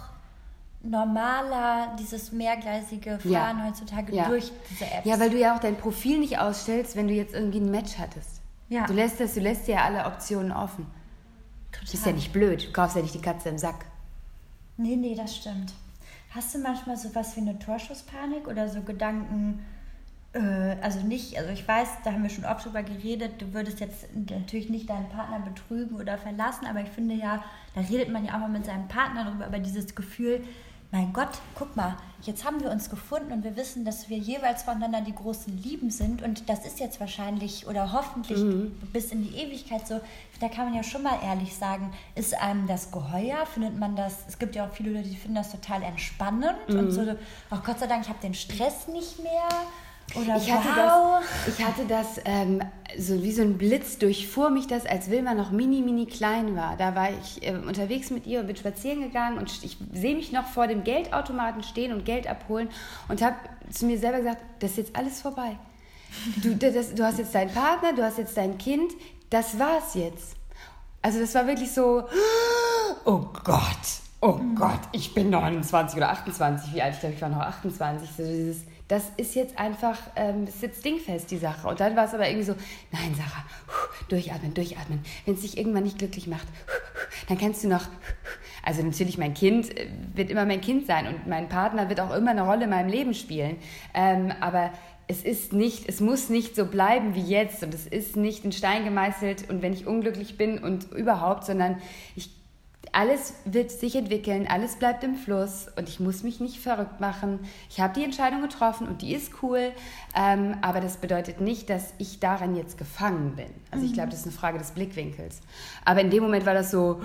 normaler, dieses mehrgleisige Fahren ja. heutzutage ja. durch diese Apps. Ja, weil du ja auch dein Profil nicht ausstellst, wenn du jetzt irgendwie ein Match hattest. Ja. Du lässt das, du lässt ja alle Optionen offen. Total. Das ist ja nicht blöd. Du kaufst ja nicht die Katze im Sack. Nee, nee, das stimmt. Hast du manchmal sowas wie eine Torschusspanik oder so Gedanken, äh, also nicht, also ich weiß, da haben wir schon oft drüber geredet, du würdest jetzt natürlich nicht deinen Partner betrügen oder verlassen, aber ich finde ja, da redet man ja auch mal mit seinem Partner darüber, über dieses Gefühl, mein Gott, guck mal, jetzt haben wir uns gefunden und wir wissen, dass wir jeweils voneinander die großen Lieben sind und das ist jetzt wahrscheinlich oder hoffentlich mhm. bis in die Ewigkeit so. Da kann man ja schon mal ehrlich sagen, ist einem das geheuer? Findet man das, es gibt ja auch viele Leute, die finden das total entspannend mhm. und so, ach Gott sei Dank, ich habe den Stress nicht mehr. Oder ich hatte wow. das, ich hatte das ähm, so wie so ein Blitz durchfuhr mich das, als Wilma noch mini, mini klein war. Da war ich äh, unterwegs mit ihr und bin spazieren gegangen und ich sehe mich noch vor dem Geldautomaten stehen und Geld abholen und habe zu mir selber gesagt, das ist jetzt alles vorbei. Du, das, du hast jetzt deinen Partner, du hast jetzt dein Kind, das war's jetzt. Also das war wirklich so, oh Gott, oh mhm. Gott, ich bin 29 oder 28, wie alt ich glaube, ich war noch 28. So dieses, das ist jetzt einfach, ähm, ist jetzt dingfest, die Sache. Und dann war es aber irgendwie so, nein, Sarah, durchatmen, durchatmen. Wenn es dich irgendwann nicht glücklich macht, dann kannst du noch, also natürlich mein Kind äh, wird immer mein Kind sein und mein Partner wird auch immer eine Rolle in meinem Leben spielen. Ähm, aber es ist nicht, es muss nicht so bleiben wie jetzt und es ist nicht in Stein gemeißelt und wenn ich unglücklich bin und überhaupt, sondern ich alles wird sich entwickeln, alles bleibt im Fluss und ich muss mich nicht verrückt machen. Ich habe die Entscheidung getroffen und die ist cool, ähm, aber das bedeutet nicht, dass ich daran jetzt gefangen bin. Also ich mhm. glaube, das ist eine Frage des Blickwinkels. Aber in dem Moment war das so,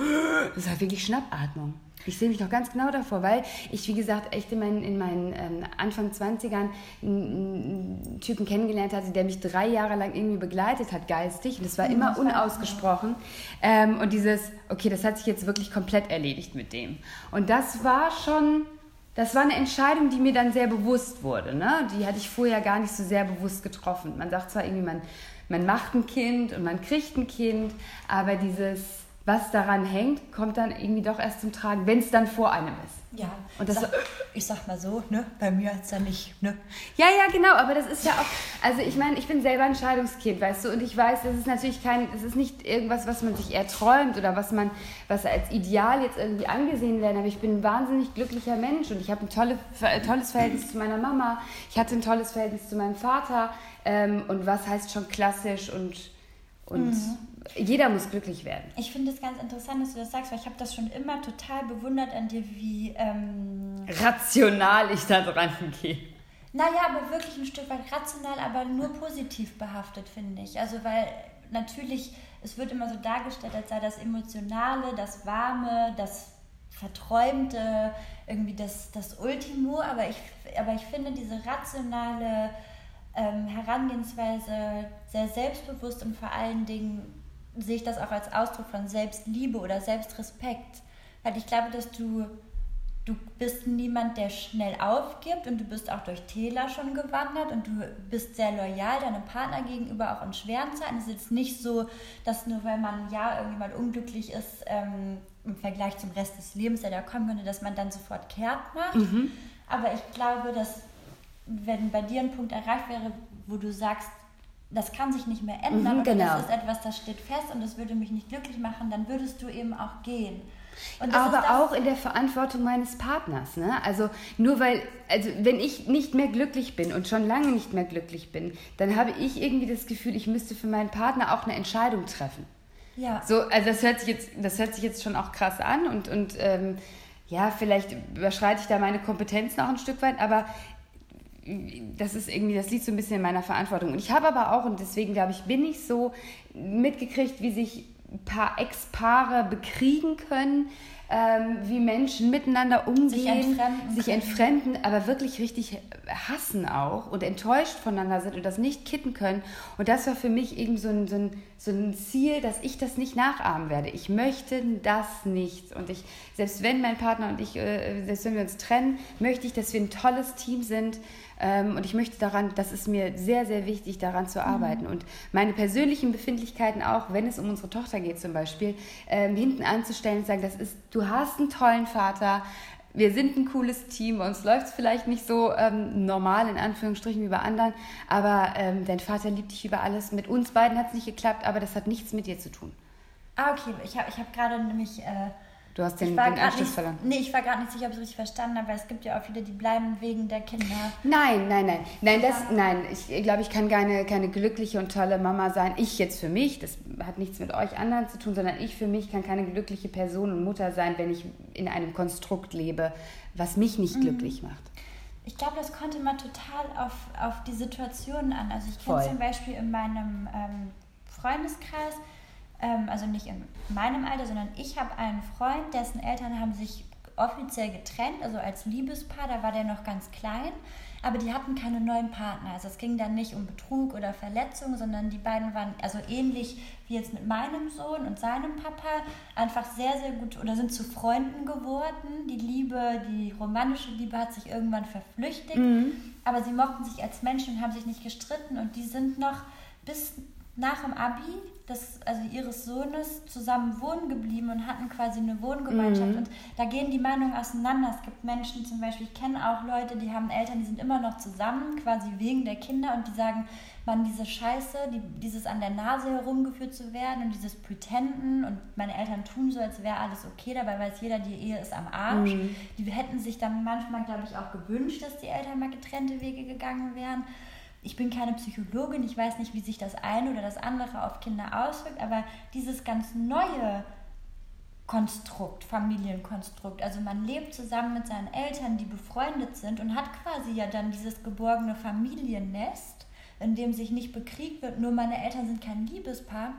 das war wirklich Schnappatmung. Ich sehe mich noch ganz genau davor, weil ich, wie gesagt, echt in meinen, in meinen ähm, Anfang 20ern einen, einen, Typen kennengelernt hatte, der mich drei Jahre lang irgendwie begleitet hat, geistig. Und das war immer unausgesprochen. Ähm, und dieses, okay, das hat sich jetzt wirklich komplett erledigt mit dem. Und das war schon, das war eine Entscheidung, die mir dann sehr bewusst wurde. Ne? Die hatte ich vorher gar nicht so sehr bewusst getroffen. Man sagt zwar irgendwie, man, man macht ein Kind und man kriegt ein Kind, aber dieses was daran hängt, kommt dann irgendwie doch erst zum Tragen, wenn es dann vor einem ist. Ja, und das sag, ich sag mal so, ne? bei mir ist ja nicht. Ne? Ja, ja, genau, aber das ist ja auch, also ich meine, ich bin selber ein Scheidungskind, weißt du, und ich weiß, das ist natürlich kein, es ist nicht irgendwas, was man sich erträumt oder was man, was als Ideal jetzt irgendwie angesehen werden, aber ich bin ein wahnsinnig glücklicher Mensch und ich habe ein tolle, tolles Verhältnis zu meiner Mama, ich hatte ein tolles Verhältnis zu meinem Vater ähm, und was heißt schon klassisch und Und mhm. jeder muss glücklich werden. Ich finde es ganz interessant, dass du das sagst, weil ich habe das schon immer total bewundert an dir, wie ähm, rational ich da dran gehe. Naja, aber wirklich ein Stück weit rational, aber nur positiv behaftet, finde ich. Also weil natürlich, es wird immer so dargestellt, als sei das Emotionale, das Warme, das Verträumte, irgendwie das, das Ultimo, aber ich, aber ich finde diese rationale ähm, Herangehensweise sehr selbstbewusst und vor allen Dingen sehe ich das auch als Ausdruck von Selbstliebe oder Selbstrespekt. Weil ich glaube, dass du, du bist niemand, der schnell aufgibt und du bist auch durch Täler schon gewandert und du bist sehr loyal deinem Partner gegenüber auch in schweren Zeiten. Es ist jetzt nicht so, dass nur weil man ja irgendwie mal unglücklich ist, ähm, im Vergleich zum Rest des Lebens, der da kommen könnte, dass man dann sofort kehrt macht. Mhm. Aber ich glaube, dass wenn bei dir ein Punkt erreicht wäre, wo du sagst, das kann sich nicht mehr ändern, mhm, genau. das ist etwas, das steht fest und das würde mich nicht glücklich machen, dann würdest du eben auch gehen. Aber auch in der Verantwortung meines Partners. Ne? Also nur weil, also wenn ich nicht mehr glücklich bin und schon lange nicht mehr glücklich bin, dann habe ich irgendwie das Gefühl, ich müsste für meinen Partner auch eine Entscheidung treffen. Ja. So, also das hört sich jetzt, das hört sich jetzt schon auch krass an und, und ähm, ja, vielleicht überschreite ich da meine Kompetenzen auch ein Stück weit, aber das ist irgendwie, das liegt so ein bisschen in meiner Verantwortung. Und ich habe aber auch, und deswegen glaube ich, bin ich so mitgekriegt, wie sich ein paar Ex-Paare bekriegen können, ähm, wie Menschen miteinander umgehen, sich entfremden, sich entfremden, aber wirklich richtig hassen auch und enttäuscht voneinander sind und das nicht kitten können. Und das war für mich eben so ein, so ein, so ein Ziel, dass ich das nicht nachahmen werde. Ich möchte das nicht. Und ich, selbst wenn mein Partner und ich, äh, selbst wenn wir uns trennen, möchte ich, dass wir ein tolles Team sind und ich möchte daran, das ist mir sehr, sehr wichtig, daran zu arbeiten. Mhm. Und meine persönlichen Befindlichkeiten auch, wenn es um unsere Tochter geht zum Beispiel, ähm, hinten anzustellen und sagen, das ist, du hast einen tollen Vater, wir sind ein cooles Team, uns läuft es vielleicht nicht so ähm, normal in Anführungsstrichen wie bei anderen, aber ähm, dein Vater liebt dich über alles. Mit uns beiden hat es nicht geklappt, aber das hat nichts mit dir zu tun. Ah, okay. Ich habe ich hab gerade nämlich äh, Du hast den, den Anschluss nicht, verloren. Nee, ich war gerade nicht sicher, ob ich es richtig verstanden habe, weil es gibt ja auch viele, die bleiben wegen der Kinder. Nein, nein, nein. Nein, das, nein. ich glaube, ich kann keine, keine glückliche und tolle Mama sein. Ich jetzt für mich, das hat nichts mit euch anderen zu tun, sondern ich für mich kann keine glückliche Person und Mutter sein, wenn ich in einem Konstrukt lebe, was mich nicht mhm. glücklich macht. Ich glaube, das kommt immer total auf, auf die Situation an. Also ich kenne zum Beispiel in meinem ähm, Freundeskreis, ähm, also nicht in meinem Alter, sondern ich habe einen Freund, dessen Eltern haben sich offiziell getrennt, also als Liebespaar, da war der noch ganz klein, aber die hatten keine neuen Partner. Also es ging dann nicht um Betrug oder Verletzung, sondern die beiden waren also ähnlich wie jetzt mit meinem Sohn und seinem Papa, einfach sehr, sehr gut oder sind zu Freunden geworden. Die Liebe, die romantische Liebe hat sich irgendwann verflüchtigt, mhm. aber sie mochten sich als Menschen und haben sich nicht gestritten und die sind noch bis nach dem Abi des, also ihres Sohnes zusammen wohnen geblieben und hatten quasi eine Wohngemeinschaft. Mhm. Und da gehen die Meinungen auseinander. Es gibt Menschen zum Beispiel, ich kenne auch Leute, die haben Eltern, die sind immer noch zusammen, quasi wegen der Kinder und die sagen, man, diese Scheiße, die, dieses an der Nase herumgeführt zu werden und dieses Pretenden und meine Eltern tun so, als wäre alles okay, dabei weiß jeder, die Ehe ist am Arsch. Mhm. Die hätten sich dann manchmal, glaube ich, auch gewünscht, dass die Eltern mal getrennte Wege gegangen wären ich bin keine Psychologin, ich weiß nicht, wie sich das eine oder das andere auf Kinder auswirkt, aber dieses ganz neue Konstrukt, Familienkonstrukt, also man lebt zusammen mit seinen Eltern, die befreundet sind und hat quasi ja dann dieses geborgene Familiennest, in dem sich nicht bekriegt wird, nur meine Eltern sind kein Liebespaar.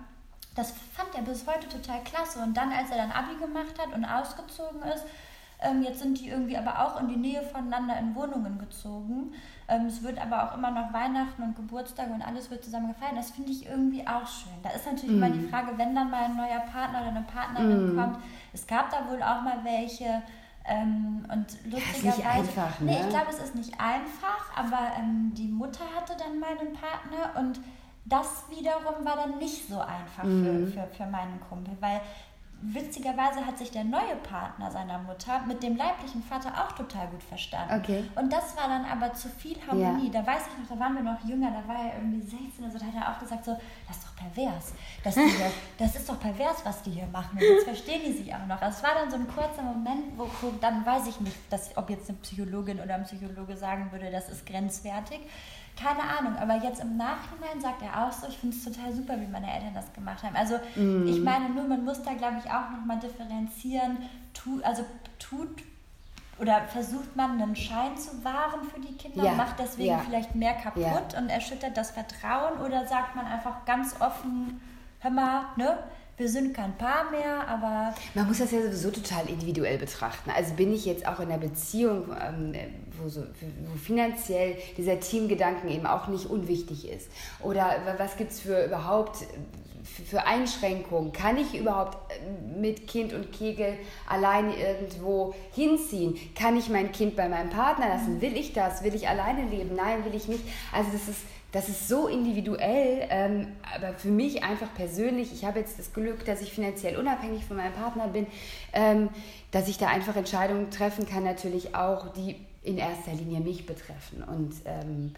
Das fand er bis heute total klasse. Und dann, als er dann Abi gemacht hat und ausgezogen ist, ähm, jetzt sind die irgendwie aber auch in die Nähe voneinander in Wohnungen gezogen. Ähm, es wird aber auch immer noch Weihnachten und Geburtstage und alles wird zusammen gefeiert. Das finde ich irgendwie auch schön. Da ist natürlich mm. immer die Frage, wenn dann mal ein neuer Partner oder eine Partnerin mm. kommt. Es gab da wohl auch mal welche. Ähm, und lustigerweise. Ja, ist nicht einfach, ne? Nee, ich glaube, es ist nicht einfach, aber ähm, die Mutter hatte dann mal einen Partner und das wiederum war dann nicht so einfach mm. für, mhm. für, für meinen Kumpel, weil witzigerweise hat sich der neue Partner seiner Mutter mit dem leiblichen Vater auch total gut verstanden. Okay. Und das war dann aber zu viel Harmonie. Ja. Da weiß ich noch, da waren wir noch jünger, da war er irgendwie 16 oder so, da hat er auch gesagt so, das ist doch pervers. Das, hier, [laughs] das ist doch pervers, was die hier machen. Und jetzt verstehen die sich auch noch. Es war dann so ein kurzer Moment, wo, wo dann weiß ich nicht, dass, ob jetzt eine Psychologin oder ein Psychologe sagen würde, das ist grenzwertig keine Ahnung, aber jetzt im Nachhinein sagt er auch so, ich finde es total super, wie meine Eltern das gemacht haben. Also mm. ich meine nur, man muss da, glaube ich, auch nochmal differenzieren, tu, also tut oder versucht man einen Schein zu wahren für die Kinder, ja. macht deswegen ja. vielleicht mehr kaputt ja. und erschüttert das Vertrauen oder sagt man einfach ganz offen, hör mal, ne? Wir sind kein Paar mehr, aber. Man muss das ja sowieso total individuell betrachten. Also bin ich jetzt auch in einer Beziehung, ähm, wo, so, wo finanziell dieser Teamgedanken eben auch nicht unwichtig ist? Oder was gibt es für überhaupt für Einschränkungen? Kann ich überhaupt äh, mit Kind und Kegel alleine irgendwo hinziehen? Kann ich mein Kind bei meinem Partner lassen? Will ich das? Will ich alleine leben? Nein, will ich nicht. Also das ist das ist so individuell, ähm, aber für mich einfach persönlich, ich habe jetzt das Glück, dass ich finanziell unabhängig von meinem Partner bin, ähm, dass ich da einfach Entscheidungen treffen kann, natürlich auch, die in erster Linie mich betreffen. Und ähm,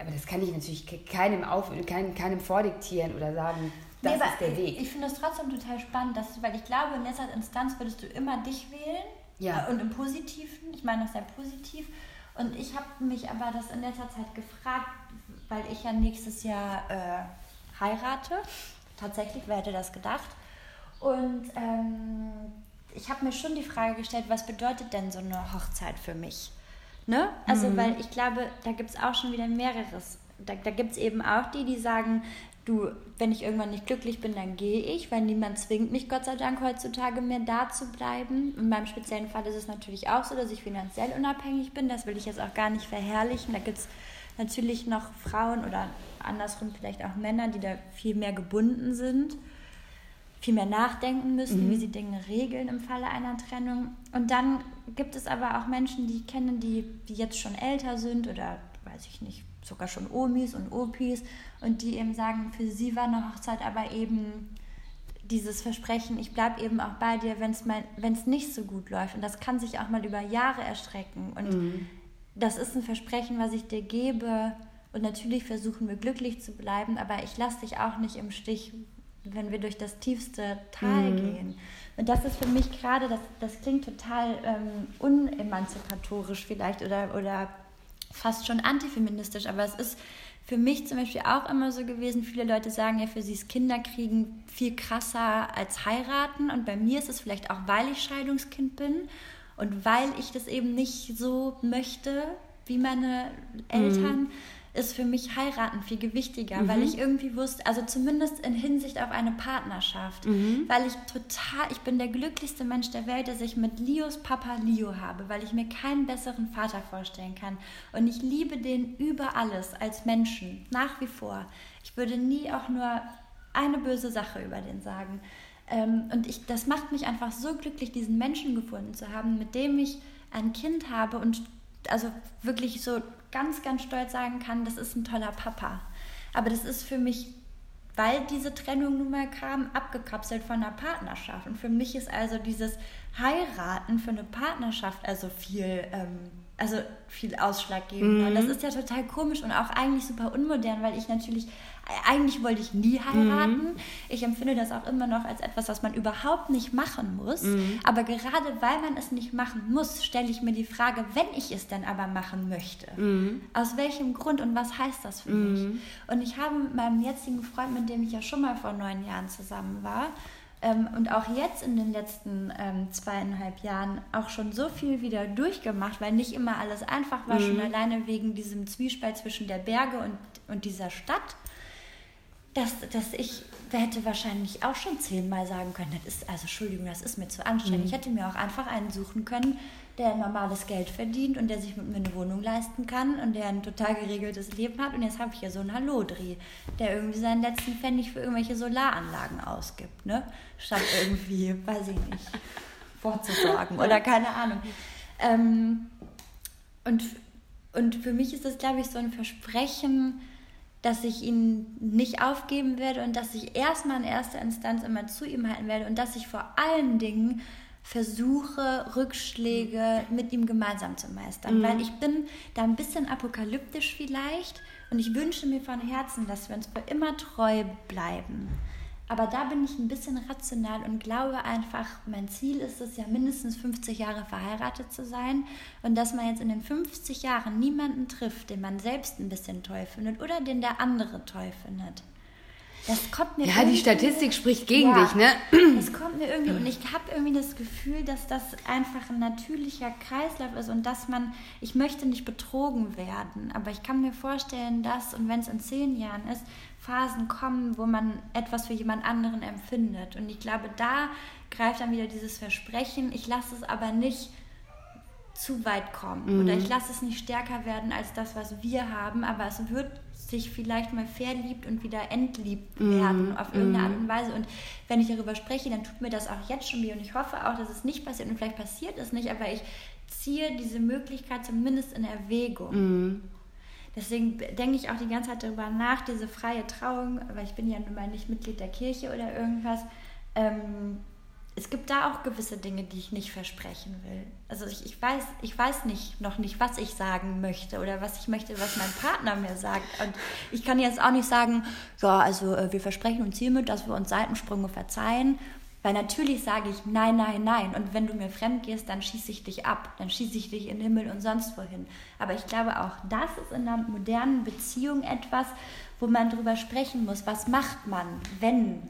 aber das kann ich natürlich keinem, auf, keinem, keinem vordiktieren oder sagen, das nee, ist der Weg. Ich, ich finde es trotzdem total spannend, dass, weil ich glaube, in letzter Instanz würdest du immer dich wählen. Ja. Äh, und im Positiven, ich meine das sehr positiv. Und ich habe mich aber das in letzter Zeit gefragt, weil ich ja nächstes Jahr äh, heirate. Tatsächlich, wer hätte das gedacht? Und ähm, ich habe mir schon die Frage gestellt, was bedeutet denn so eine Hochzeit für mich? Ne? Also, mhm. weil ich glaube, da gibt es auch schon wieder mehreres. Da, da gibt es eben auch die, die sagen, du, wenn ich irgendwann nicht glücklich bin, dann gehe ich, weil niemand zwingt mich, Gott sei Dank, heutzutage mehr da zu bleiben. In meinem speziellen Fall ist es natürlich auch so, dass ich finanziell unabhängig bin. Das will ich jetzt auch gar nicht verherrlichen. Da gibt es natürlich noch Frauen oder andersrum vielleicht auch Männer, die da viel mehr gebunden sind, viel mehr nachdenken müssen, mhm. wie sie Dinge regeln im Falle einer Trennung. Und dann gibt es aber auch Menschen, die ich kenne, die, die jetzt schon älter sind oder weiß ich nicht, sogar schon Omis und Opis und die eben sagen, für sie war eine Hochzeit aber eben dieses Versprechen, ich bleibe eben auch bei dir, wenn es nicht so gut läuft. Und das kann sich auch mal über Jahre erstrecken. Und mhm. Das ist ein Versprechen, was ich dir gebe. Und natürlich versuchen wir glücklich zu bleiben, aber ich lasse dich auch nicht im Stich, wenn wir durch das tiefste Tal mhm. gehen. Und das ist für mich gerade, das, das klingt total ähm, unemanzipatorisch vielleicht oder, oder fast schon antifeministisch, aber es ist für mich zum Beispiel auch immer so gewesen, viele Leute sagen ja, für sie ist Kinderkriegen viel krasser als heiraten. Und bei mir ist es vielleicht auch, weil ich Scheidungskind bin und weil ich das eben nicht so möchte wie meine Eltern. Mhm ist für mich heiraten viel gewichtiger, mhm. weil ich irgendwie wusste, also zumindest in Hinsicht auf eine Partnerschaft, mhm. weil ich total, ich bin der glücklichste Mensch der Welt, dass ich mit Lios Papa Leo habe, weil ich mir keinen besseren Vater vorstellen kann. Und ich liebe den über alles als Menschen, nach wie vor. Ich würde nie auch nur eine böse Sache über den sagen. Ähm, und ich, das macht mich einfach so glücklich, diesen Menschen gefunden zu haben, mit dem ich ein Kind habe und also wirklich so ganz, ganz stolz sagen kann, das ist ein toller Papa. Aber das ist für mich, weil diese Trennung nun mal kam, abgekapselt von einer Partnerschaft. Und für mich ist also dieses Heiraten für eine Partnerschaft also viel, ähm, also viel ausschlaggebend. Mhm. Und das ist ja total komisch und auch eigentlich super unmodern, weil ich natürlich eigentlich wollte ich nie heiraten. Mhm. Ich empfinde das auch immer noch als etwas, was man überhaupt nicht machen muss. Mhm. Aber gerade weil man es nicht machen muss, stelle ich mir die Frage, wenn ich es denn aber machen möchte, mhm. aus welchem Grund und was heißt das für mich? Mhm. Und ich habe mit meinem jetzigen Freund, mit dem ich ja schon mal vor neun Jahren zusammen war, ähm, und auch jetzt in den letzten ähm, zweieinhalb Jahren auch schon so viel wieder durchgemacht, weil nicht immer alles einfach war, schon mhm. alleine wegen diesem Zwiespalt zwischen der Berge und, und dieser Stadt dass, dass ich hätte wahrscheinlich auch schon zehnmal sagen können, das ist, also Entschuldigung, das ist mir zu anstrengend. Mhm. Ich hätte mir auch einfach einen suchen können, der normales Geld verdient und der sich mit mir eine Wohnung leisten kann und der ein total geregeltes Leben hat. Und jetzt habe ich hier so einen Hallodri, der irgendwie seinen letzten Pfennig für irgendwelche Solaranlagen ausgibt, ne? Statt irgendwie, [laughs] weiß ich nicht, vorzusorgen oder keine Ahnung. Ähm, und, und für mich ist das, glaube ich, so ein Versprechen, dass ich ihn nicht aufgeben werde und dass ich erstmal in erster Instanz immer zu ihm halten werde und dass ich vor allen Dingen versuche, Rückschläge mit ihm gemeinsam zu meistern. Mhm. Weil ich bin da ein bisschen apokalyptisch vielleicht und ich wünsche mir von Herzen, dass wir uns für immer treu bleiben. Aber da bin ich ein bisschen rational und glaube einfach, mein Ziel ist es ja mindestens 50 Jahre verheiratet zu sein und dass man jetzt in den 50 Jahren niemanden trifft, den man selbst ein bisschen toll findet oder den der andere toll findet. Das kommt mir Ja, die Statistik spricht gegen ja, dich, ne? Das kommt mir irgendwie und ich habe irgendwie das Gefühl, dass das einfach ein natürlicher Kreislauf ist und dass man, ich möchte nicht betrogen werden, aber ich kann mir vorstellen, dass und wenn es in zehn Jahren ist, Phasen kommen, wo man etwas für jemand anderen empfindet. Und ich glaube, da greift dann wieder dieses Versprechen, ich lasse es aber nicht zu weit kommen mhm. oder ich lasse es nicht stärker werden als das, was wir haben, aber es wird sich vielleicht mal verliebt und wieder entliebt mhm. werden auf irgendeine Art mhm. und Weise. Und wenn ich darüber spreche, dann tut mir das auch jetzt schon weh und ich hoffe auch, dass es nicht passiert und vielleicht passiert es nicht, aber ich ziehe diese Möglichkeit zumindest in Erwägung. Mhm. Deswegen denke ich auch die ganze Zeit darüber nach, diese freie Trauung, weil ich bin ja nun mal nicht Mitglied der Kirche oder irgendwas. Ähm, es gibt da auch gewisse Dinge, die ich nicht versprechen will. Also ich, ich, weiß, ich weiß nicht, noch nicht, was ich sagen möchte oder was ich möchte, was mein Partner mir sagt. Und ich kann jetzt auch nicht sagen, ja, also äh, wir versprechen uns hiermit, dass wir uns Seitensprünge verzeihen. Weil natürlich sage ich nein, nein, nein. Und wenn du mir fremd gehst, dann schieße ich dich ab. Dann schieße ich dich in den Himmel und sonst wohin. Aber ich glaube, auch das ist in einer modernen Beziehung etwas, wo man drüber sprechen muss. Was macht man, wenn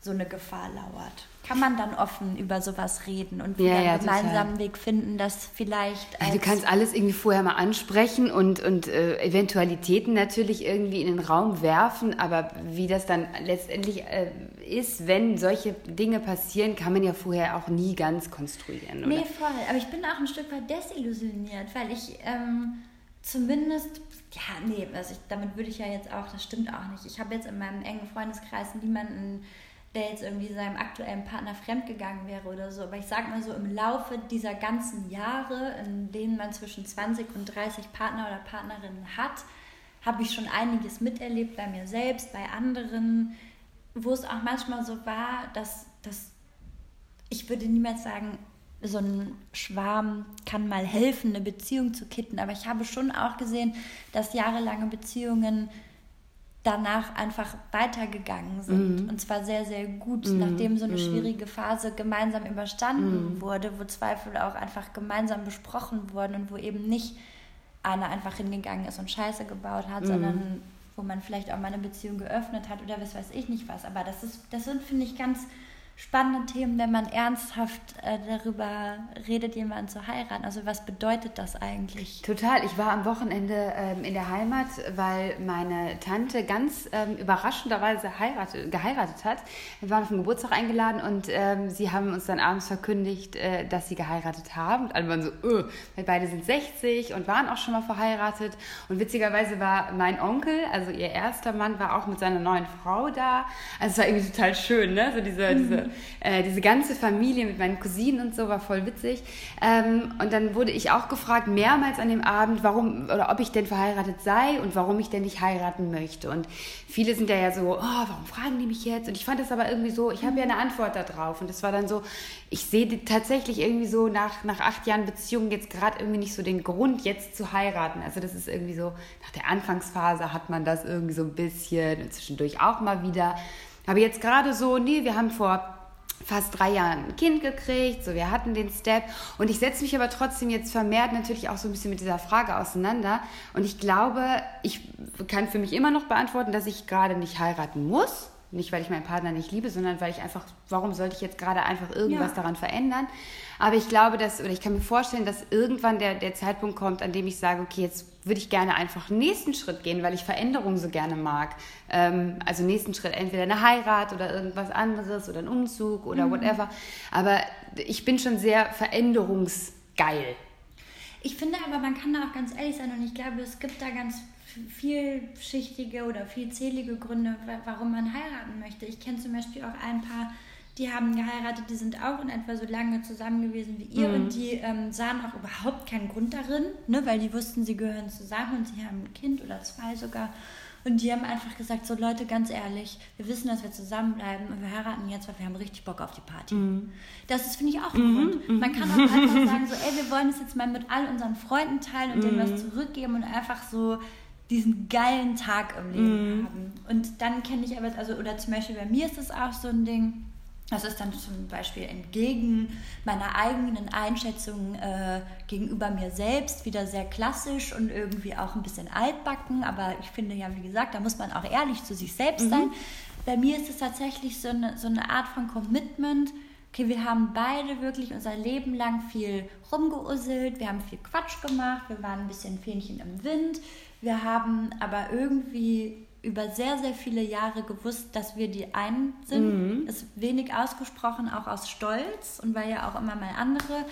so eine Gefahr lauert? Kann man dann offen über sowas reden und wieder ja, ja, einen gemeinsamen total. Weg finden, das vielleicht. Also du kannst alles irgendwie vorher mal ansprechen und, und äh, Eventualitäten natürlich irgendwie in den Raum werfen, aber wie das dann letztendlich äh, ist, wenn solche Dinge passieren, kann man ja vorher auch nie ganz konstruieren. Oder? Nee, voll. Aber ich bin auch ein Stück weit desillusioniert, weil ich ähm, zumindest ja, nee, also ich, damit würde ich ja jetzt auch, das stimmt auch nicht. Ich habe jetzt in meinem engen Freundeskreis niemanden, der jetzt irgendwie seinem aktuellen Partner fremdgegangen wäre oder so. Aber ich sage mal so, im Laufe dieser ganzen Jahre, in denen man zwischen 20 und 30 Partner oder Partnerinnen hat, habe ich schon einiges miterlebt bei mir selbst, bei anderen, wo es auch manchmal so war, dass, dass ich würde niemals sagen, so ein Schwarm kann mal helfen, eine Beziehung zu kitten, aber ich habe schon auch gesehen, dass jahrelange Beziehungen danach einfach weitergegangen sind. Mhm. Und zwar sehr, sehr gut, mhm. nachdem so eine mhm. schwierige Phase gemeinsam überstanden mhm. wurde, wo Zweifel auch einfach gemeinsam besprochen wurden und wo eben nicht einer einfach hingegangen ist und Scheiße gebaut hat, mhm. sondern wo man vielleicht auch mal eine Beziehung geöffnet hat oder was weiß ich nicht was. Aber das ist, das sind, finde ich, ganz spannende Themen, wenn man ernsthaft äh, darüber redet, jemanden zu heiraten. Also was bedeutet das eigentlich? Total. Ich war am Wochenende ähm, in der Heimat, weil meine Tante ganz ähm, überraschenderweise heiratet, geheiratet hat. Wir waren auf den Geburtstag eingeladen und ähm, sie haben uns dann abends verkündigt, äh, dass sie geheiratet haben. Und alle waren so, öh, weil beide sind 60 und waren auch schon mal verheiratet. Und witzigerweise war mein Onkel, also ihr erster Mann, war auch mit seiner neuen Frau da. Also es war irgendwie total schön, ne? So diese, mhm. diese äh, diese ganze Familie mit meinen Cousinen und so war voll witzig. Ähm, und dann wurde ich auch gefragt, mehrmals an dem Abend, warum oder ob ich denn verheiratet sei und warum ich denn nicht heiraten möchte. Und viele sind ja, so, oh, warum fragen die mich jetzt? Und ich fand das aber irgendwie so, ich habe ja eine Antwort darauf. Und das war dann so, ich sehe tatsächlich irgendwie so nach, nach acht Jahren Beziehung jetzt gerade irgendwie nicht so den Grund, jetzt zu heiraten. Also das ist irgendwie so, nach der Anfangsphase hat man das irgendwie so ein bisschen und zwischendurch auch mal wieder. Aber jetzt gerade so, nee, wir haben vor fast drei Jahren ein Kind gekriegt, so wir hatten den Step. Und ich setze mich aber trotzdem jetzt vermehrt natürlich auch so ein bisschen mit dieser Frage auseinander. Und ich glaube, ich kann für mich immer noch beantworten, dass ich gerade nicht heiraten muss, nicht weil ich meinen Partner nicht liebe, sondern weil ich einfach, warum sollte ich jetzt gerade einfach irgendwas ja. daran verändern? Aber ich glaube, dass, oder ich kann mir vorstellen, dass irgendwann der, der Zeitpunkt kommt, an dem ich sage, okay, jetzt würde ich gerne einfach nächsten Schritt gehen, weil ich Veränderungen so gerne mag. Ähm, also nächsten Schritt entweder eine Heirat oder irgendwas anderes oder ein Umzug oder mhm. whatever. Aber ich bin schon sehr veränderungsgeil. Ich finde aber, man kann da auch ganz ehrlich sein und ich glaube, es gibt da ganz vielschichtige oder vielzählige Gründe, warum man heiraten möchte. Ich kenne zum Beispiel auch ein paar die haben geheiratet, die sind auch in etwa so lange zusammen gewesen wie ihr mhm. und die ähm, sahen auch überhaupt keinen Grund darin, ne, weil die wussten, sie gehören zusammen und sie haben ein Kind oder zwei sogar. Und die haben einfach gesagt, so Leute, ganz ehrlich, wir wissen, dass wir zusammenbleiben und wir heiraten jetzt, weil wir haben richtig Bock auf die Party. Mhm. Das ist, finde ich, auch ein mhm. Grund. Man kann auch einfach [laughs] sagen, so, ey, wir wollen es jetzt mal mit all unseren Freunden teilen und denen was mhm. zurückgeben und einfach so diesen geilen Tag im Leben mm. haben. Und dann kenne ich aber, also, oder zum Beispiel bei mir ist es auch so ein Ding, das ist dann zum Beispiel entgegen meiner eigenen Einschätzung äh, gegenüber mir selbst wieder sehr klassisch und irgendwie auch ein bisschen altbacken. Aber ich finde ja, wie gesagt, da muss man auch ehrlich zu sich selbst mhm. sein. Bei mir ist es tatsächlich so eine, so eine Art von Commitment. Okay, wir haben beide wirklich unser Leben lang viel rumgeusselt, wir haben viel Quatsch gemacht, wir waren ein bisschen Fähnchen im Wind. Wir haben aber irgendwie über sehr, sehr viele Jahre gewusst, dass wir die einen sind. Mhm. Ist wenig ausgesprochen, auch aus Stolz und weil ja auch immer mal andere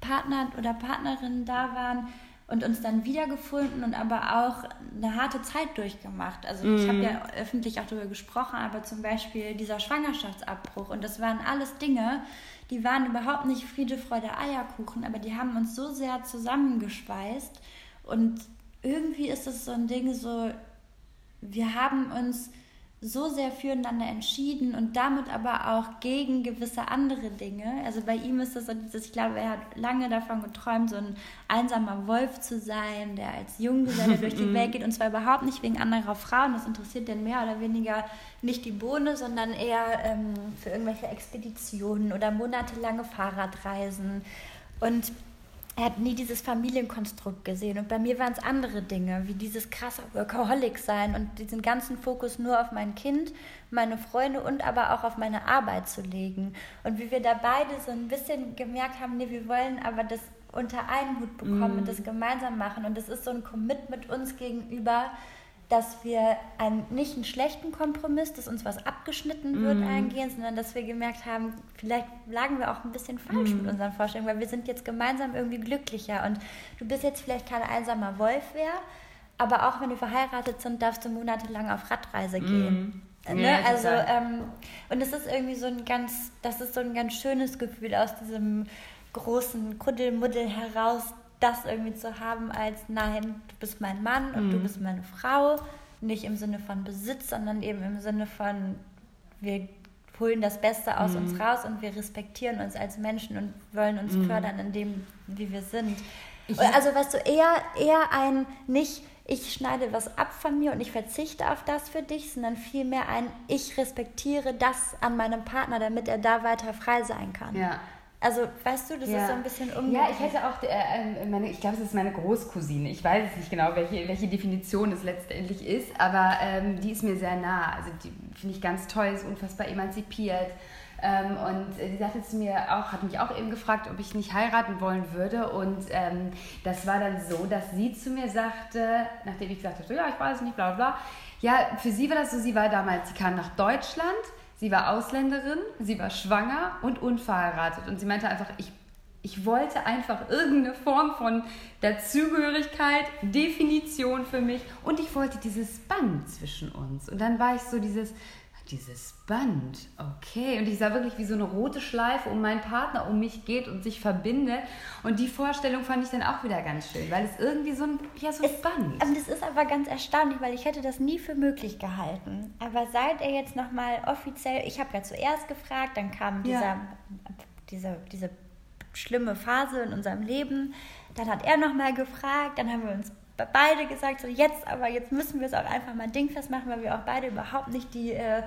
Partner oder Partnerinnen da waren und uns dann wiedergefunden und aber auch eine harte Zeit durchgemacht. Also mhm. ich habe ja öffentlich auch darüber gesprochen, aber zum Beispiel dieser Schwangerschaftsabbruch und das waren alles Dinge, die waren überhaupt nicht Friede, Freude, Eierkuchen, aber die haben uns so sehr zusammengeschweißt und irgendwie ist es so ein Ding so, wir haben uns so sehr füreinander entschieden und damit aber auch gegen gewisse andere Dinge. Also bei ihm ist es so dieses, ich glaube, er hat lange davon geträumt, so ein einsamer Wolf zu sein, der als Junggeselle durch die [laughs] Welt geht und zwar überhaupt nicht wegen anderer Frauen. Das interessiert den mehr oder weniger nicht die Bohne, sondern eher ähm, für irgendwelche Expeditionen oder monatelange Fahrradreisen. Und er hat nie dieses Familienkonstrukt gesehen. Und bei mir waren es andere Dinge, wie dieses krasse Workaholic sein und diesen ganzen Fokus nur auf mein Kind, meine Freunde und aber auch auf meine Arbeit zu legen. Und wie wir da beide so ein bisschen gemerkt haben, nee, wir wollen aber das unter einen Hut bekommen mm. und das gemeinsam machen. Und das ist so ein Commitment uns gegenüber, dass wir einen, nicht einen schlechten Kompromiss, dass uns was abgeschnitten wird, mm. eingehen, sondern dass wir gemerkt haben, vielleicht lagen wir auch ein bisschen falsch mm. mit unseren Vorstellungen, weil wir sind jetzt gemeinsam irgendwie glücklicher und du bist jetzt vielleicht kein einsamer Wolf mehr, aber auch wenn wir verheiratet sind, darfst du monatelang auf Radreise mm. gehen. Mm. Ne? Ja, also ähm, und es ist irgendwie so ein ganz, das ist so ein ganz schönes Gefühl aus diesem großen Kuddelmuddel heraus, das irgendwie zu haben als nein, du bist mein Mann und mhm. du bist meine Frau. Nicht im Sinne von Besitz, sondern eben im Sinne von, wir holen das Beste aus mhm. uns raus und wir respektieren uns als Menschen und wollen uns mhm. fördern in dem, wie wir sind. Ich also weißt du, eher, eher ein nicht, ich schneide was ab von mir und ich verzichte auf das für dich, sondern vielmehr ein, ich respektiere das an meinem Partner, damit er da weiter frei sein kann. Ja. Also, weißt du, das ja. ist so ein bisschen umgekehrt. Ja, ich hätte auch, äh, ähm, meine, ich glaube, es ist meine Großcousine. Ich weiß es nicht genau, welche, welche Definition es letztendlich ist, aber ähm, die ist mir sehr nah. Also, die finde ich ganz toll, ist unfassbar emanzipiert. Ähm, und sie sagte zu mir auch, hat mich auch eben gefragt, ob ich nicht heiraten wollen würde. Und ähm, das war dann so, dass sie zu mir sagte, nachdem ich gesagt habe, ja, ich weiß nicht, bla bla. Ja, für sie war das so, sie war damals, sie kam nach Deutschland Sie war Ausländerin, sie war schwanger und unverheiratet. Und sie meinte einfach, ich, ich wollte einfach irgendeine Form von Dazugehörigkeit, Definition für mich. Und ich wollte dieses Band zwischen uns. Und dann war ich so dieses, dieses Band, okay. Und ich sah wirklich, wie so eine rote Schleife um meinen Partner um mich geht und sich verbindet. Und die Vorstellung fand ich dann auch wieder ganz schön, weil es irgendwie so ein, ja, so ein es, Band. Und es ist aber ganz erstaunlich, weil ich hätte das nie für möglich gehalten. Aber seit er jetzt nochmal offiziell, ich habe ja zuerst gefragt, dann kam dieser, ja. diese, diese schlimme Phase in unserem Leben. Dann hat er nochmal gefragt, dann haben wir uns beide gesagt, so jetzt, aber jetzt müssen wir es auch einfach mal dingfest machen, weil wir auch beide überhaupt nicht die äh,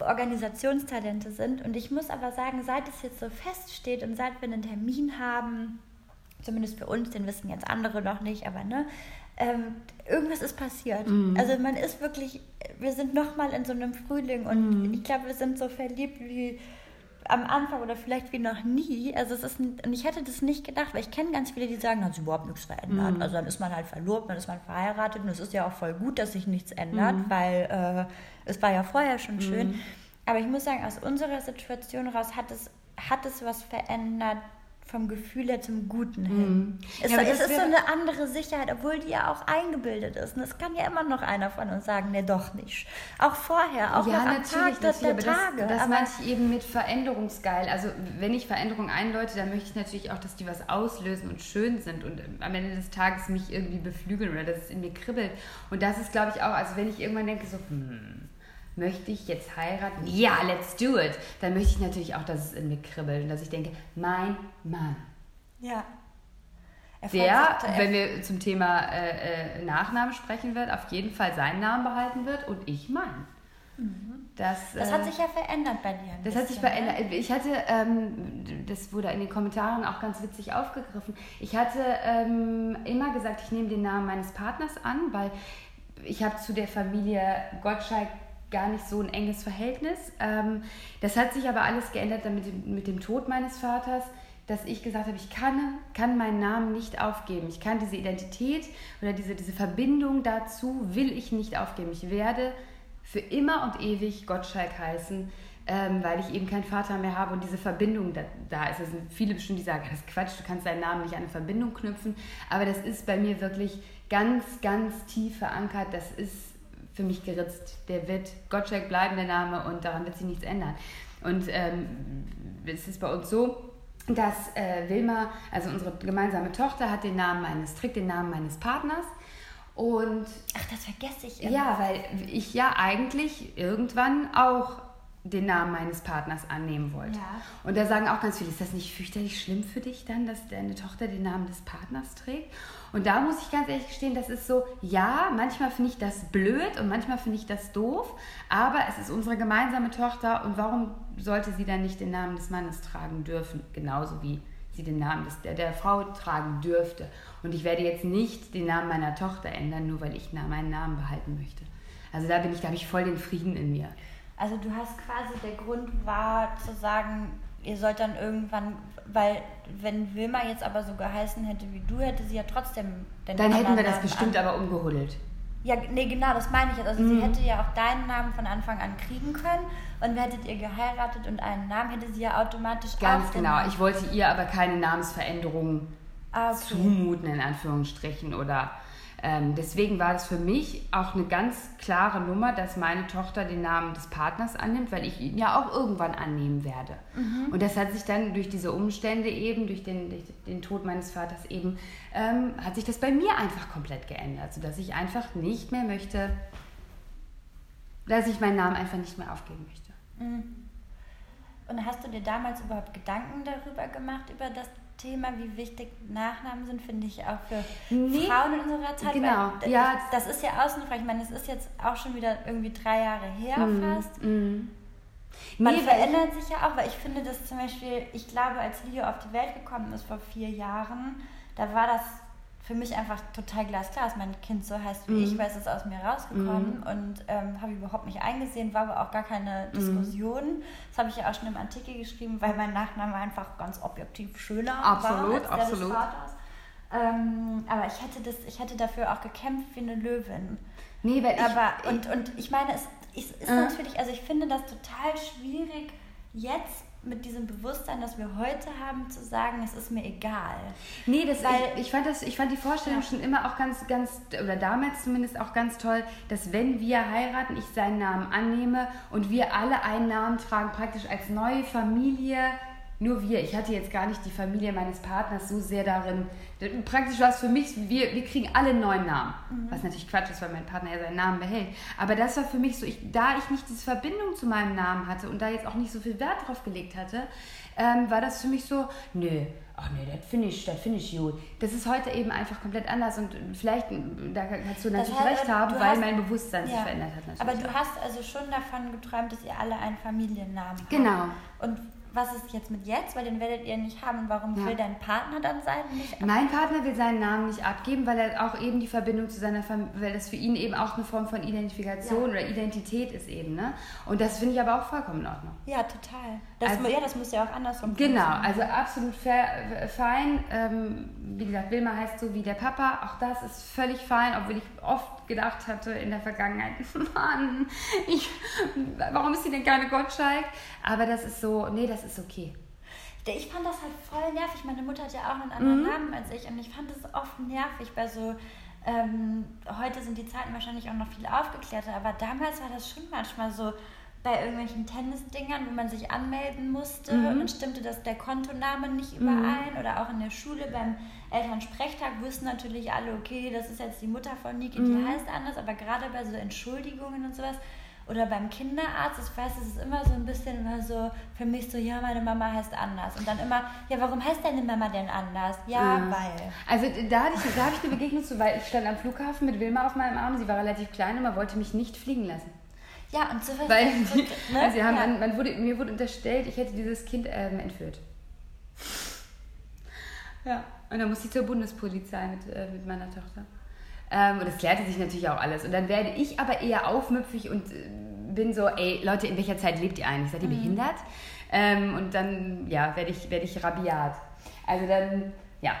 Organisationstalente sind. Und ich muss aber sagen, seit es jetzt so feststeht und seit wir einen Termin haben, zumindest für uns, den wissen jetzt andere noch nicht, aber ne, ähm, irgendwas ist passiert. Mhm. Also man ist wirklich, wir sind nochmal in so einem Frühling und mhm. ich glaube, wir sind so verliebt wie am Anfang oder vielleicht wie noch nie. Also es ist, und ich hätte das nicht gedacht, weil ich kenne ganz viele, die sagen, hat sich überhaupt nichts verändert. Mhm. Also dann ist man halt verlobt, dann ist man verheiratet und es ist ja auch voll gut, dass sich nichts ändert, mhm. weil äh, es war ja vorher schon schön. Mhm. Aber ich muss sagen, aus unserer Situation raus hat es, hat es was verändert, vom Gefühl her zum Guten hin. Mhm. Es, ja, es ist so eine andere Sicherheit, obwohl die ja auch eingebildet ist. Und es kann ja immer noch einer von uns sagen, ne, doch nicht. Auch vorher, auch ja, noch am Tag der, der Tage. Das, das meinte ich eben mit Veränderungsgeil. Also wenn ich Veränderungen einläute, dann möchte ich natürlich auch, dass die was auslösen und schön sind und am Ende des Tages mich irgendwie beflügeln oder dass es in mir kribbelt. Und das ist, glaube ich, auch, also wenn ich irgendwann denke, so, hm, möchte ich jetzt heiraten? Ja, let's do it. Dann möchte ich natürlich auch, dass es in mir kribbelt und dass ich denke, mein Mann. Ja. der, wenn wir zum Thema äh, äh, Nachnamen sprechen wird, auf jeden Fall seinen Namen behalten wird und ich meinen. Mhm. Das, das hat äh, sich ja verändert bei dir. Das bisschen, hat sich verändert. Ne? Ich hatte, ähm, das wurde in den Kommentaren auch ganz witzig aufgegriffen. Ich hatte ähm, immer gesagt, ich nehme den Namen meines Partners an, weil ich habe zu der Familie Gottschalk gar nicht so ein enges Verhältnis. Ähm, das hat sich aber alles geändert mit dem, mit dem Tod meines Vaters dass ich gesagt habe, ich kann, kann meinen Namen nicht aufgeben. Ich kann diese Identität oder diese, diese Verbindung dazu, will ich nicht aufgeben. Ich werde für immer und ewig Gottschalk heißen, ähm, weil ich eben keinen Vater mehr habe und diese Verbindung da, da ist. Es sind viele bestimmt, die sagen, [laughs] das ist Quatsch, du kannst deinen Namen nicht an eine Verbindung knüpfen. Aber das ist bei mir wirklich ganz, ganz tief verankert. Das ist für mich geritzt. Der wird Gottschalk bleiben, der Name, und daran wird sich nichts ändern. Und ähm, es ist bei uns so, dass äh, Wilma, also unsere gemeinsame Tochter, hat den Namen meines, trägt den Namen meines Partners. Und ach, das vergesse ich immer. Ja, weil ich ja eigentlich irgendwann auch den Namen meines Partners annehmen wollte. Ja. Und da sagen auch ganz viele, ist das nicht fürchterlich schlimm für dich dann, dass deine Tochter den Namen des Partners trägt? Und da muss ich ganz ehrlich gestehen, das ist so, ja, manchmal finde ich das blöd und manchmal finde ich das doof, aber es ist unsere gemeinsame Tochter und warum sollte sie dann nicht den Namen des Mannes tragen dürfen? Genauso wie sie den Namen des, der, der Frau tragen dürfte. Und ich werde jetzt nicht den Namen meiner Tochter ändern, nur weil ich meinen Namen behalten möchte. Also da bin ich, da habe ich voll den Frieden in mir. Also du hast quasi, der Grund war zu sagen, ihr sollt dann irgendwann, weil wenn Wilma jetzt aber so geheißen hätte wie du, hätte sie ja trotzdem den Dann hätten wir das Namen bestimmt an. aber umgehuddelt. Ja, nee, genau, das meine ich jetzt. Also mhm. sie hätte ja auch deinen Namen von Anfang an kriegen können und hättet ihr geheiratet und einen Namen hätte sie ja automatisch Ganz genau. Ich wollte ihr aber keine Namensveränderung ah, okay. zumuten, in Anführungsstrichen, oder ähm, deswegen war es für mich auch eine ganz klare Nummer, dass meine Tochter den Namen des Partners annimmt, weil ich ihn ja auch irgendwann annehmen werde. Mhm. Und das hat sich dann durch diese Umstände eben, durch den, durch den Tod meines Vaters eben, ähm, hat sich das bei mir einfach komplett geändert, sodass ich einfach nicht mehr möchte, dass ich meinen Namen einfach nicht mehr aufgeben möchte. Mhm. Und hast du dir damals überhaupt Gedanken darüber gemacht, über das Thema, wie wichtig Nachnamen sind, finde ich auch für nee, Frauen in unserer Zeit. Genau, ja. Das ist ja außenfrei. Ich meine, es ist jetzt auch schon wieder irgendwie drei Jahre her mm, fast. Mm. Man nee, verändert sich ja auch, weil ich finde, dass zum Beispiel, ich glaube, als Leo auf die Welt gekommen ist vor vier Jahren, da war das für mich einfach total glasklar, dass mein Kind so heißt wie mm. ich, weil es ist aus mir rausgekommen mm. und ähm, habe überhaupt nicht eingesehen, war aber auch gar keine mhm. Diskussion. Mm. Das habe ich ja auch schon im Artikel geschrieben, weil mein Nachname einfach ganz objektiv schöner absolut, war als absolut. des Vaters. Ähm, aber ich hätte, das, ich hätte dafür auch gekämpft wie eine Löwin. Nee, weil ich... Aber, und, und ich meine, es, es ist äh. natürlich, also ich finde das total schwierig, jetzt mit diesem Bewusstsein, das wir heute haben, zu sagen, es ist mir egal. Nee, das, Weil, ich, ich, fand das, ich fand die Vorstellung ja. schon immer auch ganz, ganz, oder damals zumindest auch ganz toll, dass wenn wir heiraten, ich seinen Namen annehme und wir alle einen Namen tragen, praktisch als neue Familie nur wir. Ich hatte jetzt gar nicht die Familie meines Partners so sehr darin. Praktisch war es für mich, wir, wir kriegen alle einen neuen Namen. Mhm. Was natürlich Quatsch ist, weil mein Partner ja seinen Namen behält. Aber das war für mich so, ich, da ich nicht diese Verbindung zu meinem Namen hatte und da jetzt auch nicht so viel Wert drauf gelegt hatte, ähm, war das für mich so, nö, ach nee, das finde ich, das ich gut. Das ist heute eben einfach komplett anders und vielleicht, da kannst du natürlich heißt, recht haben, weil hast, mein Bewusstsein ja, sich verändert hat. Aber du hast also schon davon geträumt, dass ihr alle einen Familiennamen habt. Genau. Und was ist jetzt mit jetzt? Weil den werdet ihr nicht haben. Warum ja. will dein Partner dann sein? Nicht mein Partner will seinen Namen nicht abgeben, weil er auch eben die Verbindung zu seiner Familie, weil das für ihn eben auch eine Form von Identifikation ja. oder Identität ist eben. Ne? Und das finde ich aber auch vollkommen in Ordnung. Ja, total. Das, also, ja, das muss ja auch andersrum Genau, also absolut fair, fein. Ähm, wie gesagt, Wilma heißt so wie der Papa. Auch das ist völlig fein, obwohl ich oft gedacht hatte in der Vergangenheit, [laughs] Mann, ich, warum ist sie denn keine Gottschalk? Aber das ist so, nee, das ist okay. Ich fand das halt voll nervig. Meine Mutter hat ja auch einen anderen mhm. Namen als ich und ich fand das oft nervig bei so. Ähm, heute sind die Zeiten wahrscheinlich auch noch viel aufgeklärter, aber damals war das schon manchmal so bei irgendwelchen Tennisdingern, wo man sich anmelden musste mhm. und dann stimmte das der Kontoname nicht überein mhm. oder auch in der Schule beim Elternsprechtag wussten natürlich alle, okay, das ist jetzt die Mutter von Niki, die mhm. heißt anders, aber gerade bei so Entschuldigungen und sowas Oder beim Kinderarzt, ich weiß, es ist immer so ein bisschen immer so, für mich so, ja, meine Mama heißt anders. Und dann immer, ja, warum heißt deine Mama denn anders? Ja, ja. weil. Also da, hatte ich, da habe ich eine Begegnung zu, weil ich stand am Flughafen mit Wilma auf meinem Arm, sie war relativ klein und man wollte mich nicht fliegen lassen. Ja, und so was. Weil die, [laughs] ne? also haben, ja. man, man, wurde, mir wurde unterstellt, ich hätte dieses Kind ähm, entführt. Ja, und dann musste ich zur Bundespolizei mit, äh, mit meiner Tochter. Ähm, und das klärte sich natürlich auch alles. Und dann werde ich aber eher aufmüpfig und äh, bin so, ey, Leute, in welcher Zeit lebt ihr eigentlich? Seid ihr mhm. behindert? Ähm, und dann, ja, werde ich, werd ich rabiat. Also dann, ja,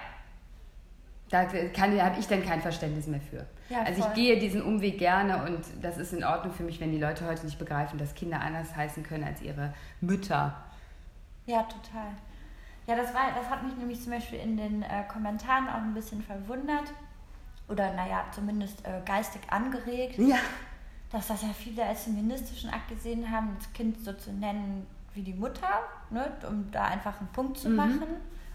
da habe ich dann kein Verständnis mehr für. Ja, also ich gehe diesen Umweg gerne und das ist in Ordnung für mich, wenn die Leute heute nicht begreifen, dass Kinder anders heißen können als ihre Mütter. Ja, total. Ja, das, war, das hat mich nämlich zum Beispiel in den äh, Kommentaren auch ein bisschen verwundert oder naja, zumindest äh, geistig angeregt, ja. dass das ja viele als feministischen Akt gesehen haben, das Kind so zu nennen wie die Mutter, ne, um da einfach einen Punkt zu mhm. machen.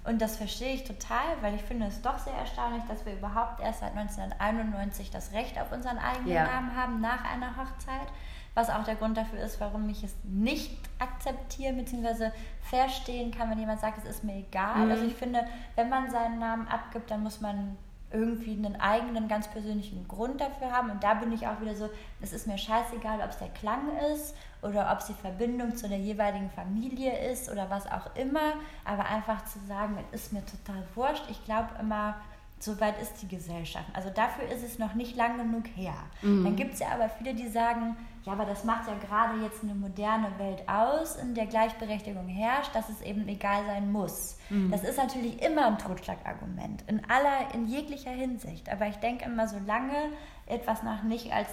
Und das verstehe ich total, weil ich finde es doch sehr erstaunlich, dass wir überhaupt erst seit 1991 das Recht auf unseren eigenen ja. Namen haben nach einer Hochzeit. Was auch der Grund dafür ist, warum ich es nicht akzeptieren bzw. verstehen kann, wenn jemand sagt, es ist mir egal. Mhm. Also ich finde, wenn man seinen Namen abgibt, dann muss man irgendwie einen eigenen, ganz persönlichen Grund dafür haben. Und da bin ich auch wieder so, es ist mir scheißegal, ob es der Klang ist oder ob es die Verbindung zu der jeweiligen Familie ist oder was auch immer. Aber einfach zu sagen, es ist mir total wurscht. Ich glaube immer, so weit ist die Gesellschaft. Also dafür ist es noch nicht lang genug her. Mhm. Dann gibt es ja aber viele, die sagen, ja, aber das macht ja gerade jetzt eine moderne Welt aus, in der Gleichberechtigung herrscht, dass es eben egal sein muss. Mhm. Das ist natürlich immer ein Totschlagargument, in aller, in jeglicher Hinsicht. Aber ich denke immer, solange etwas noch nicht als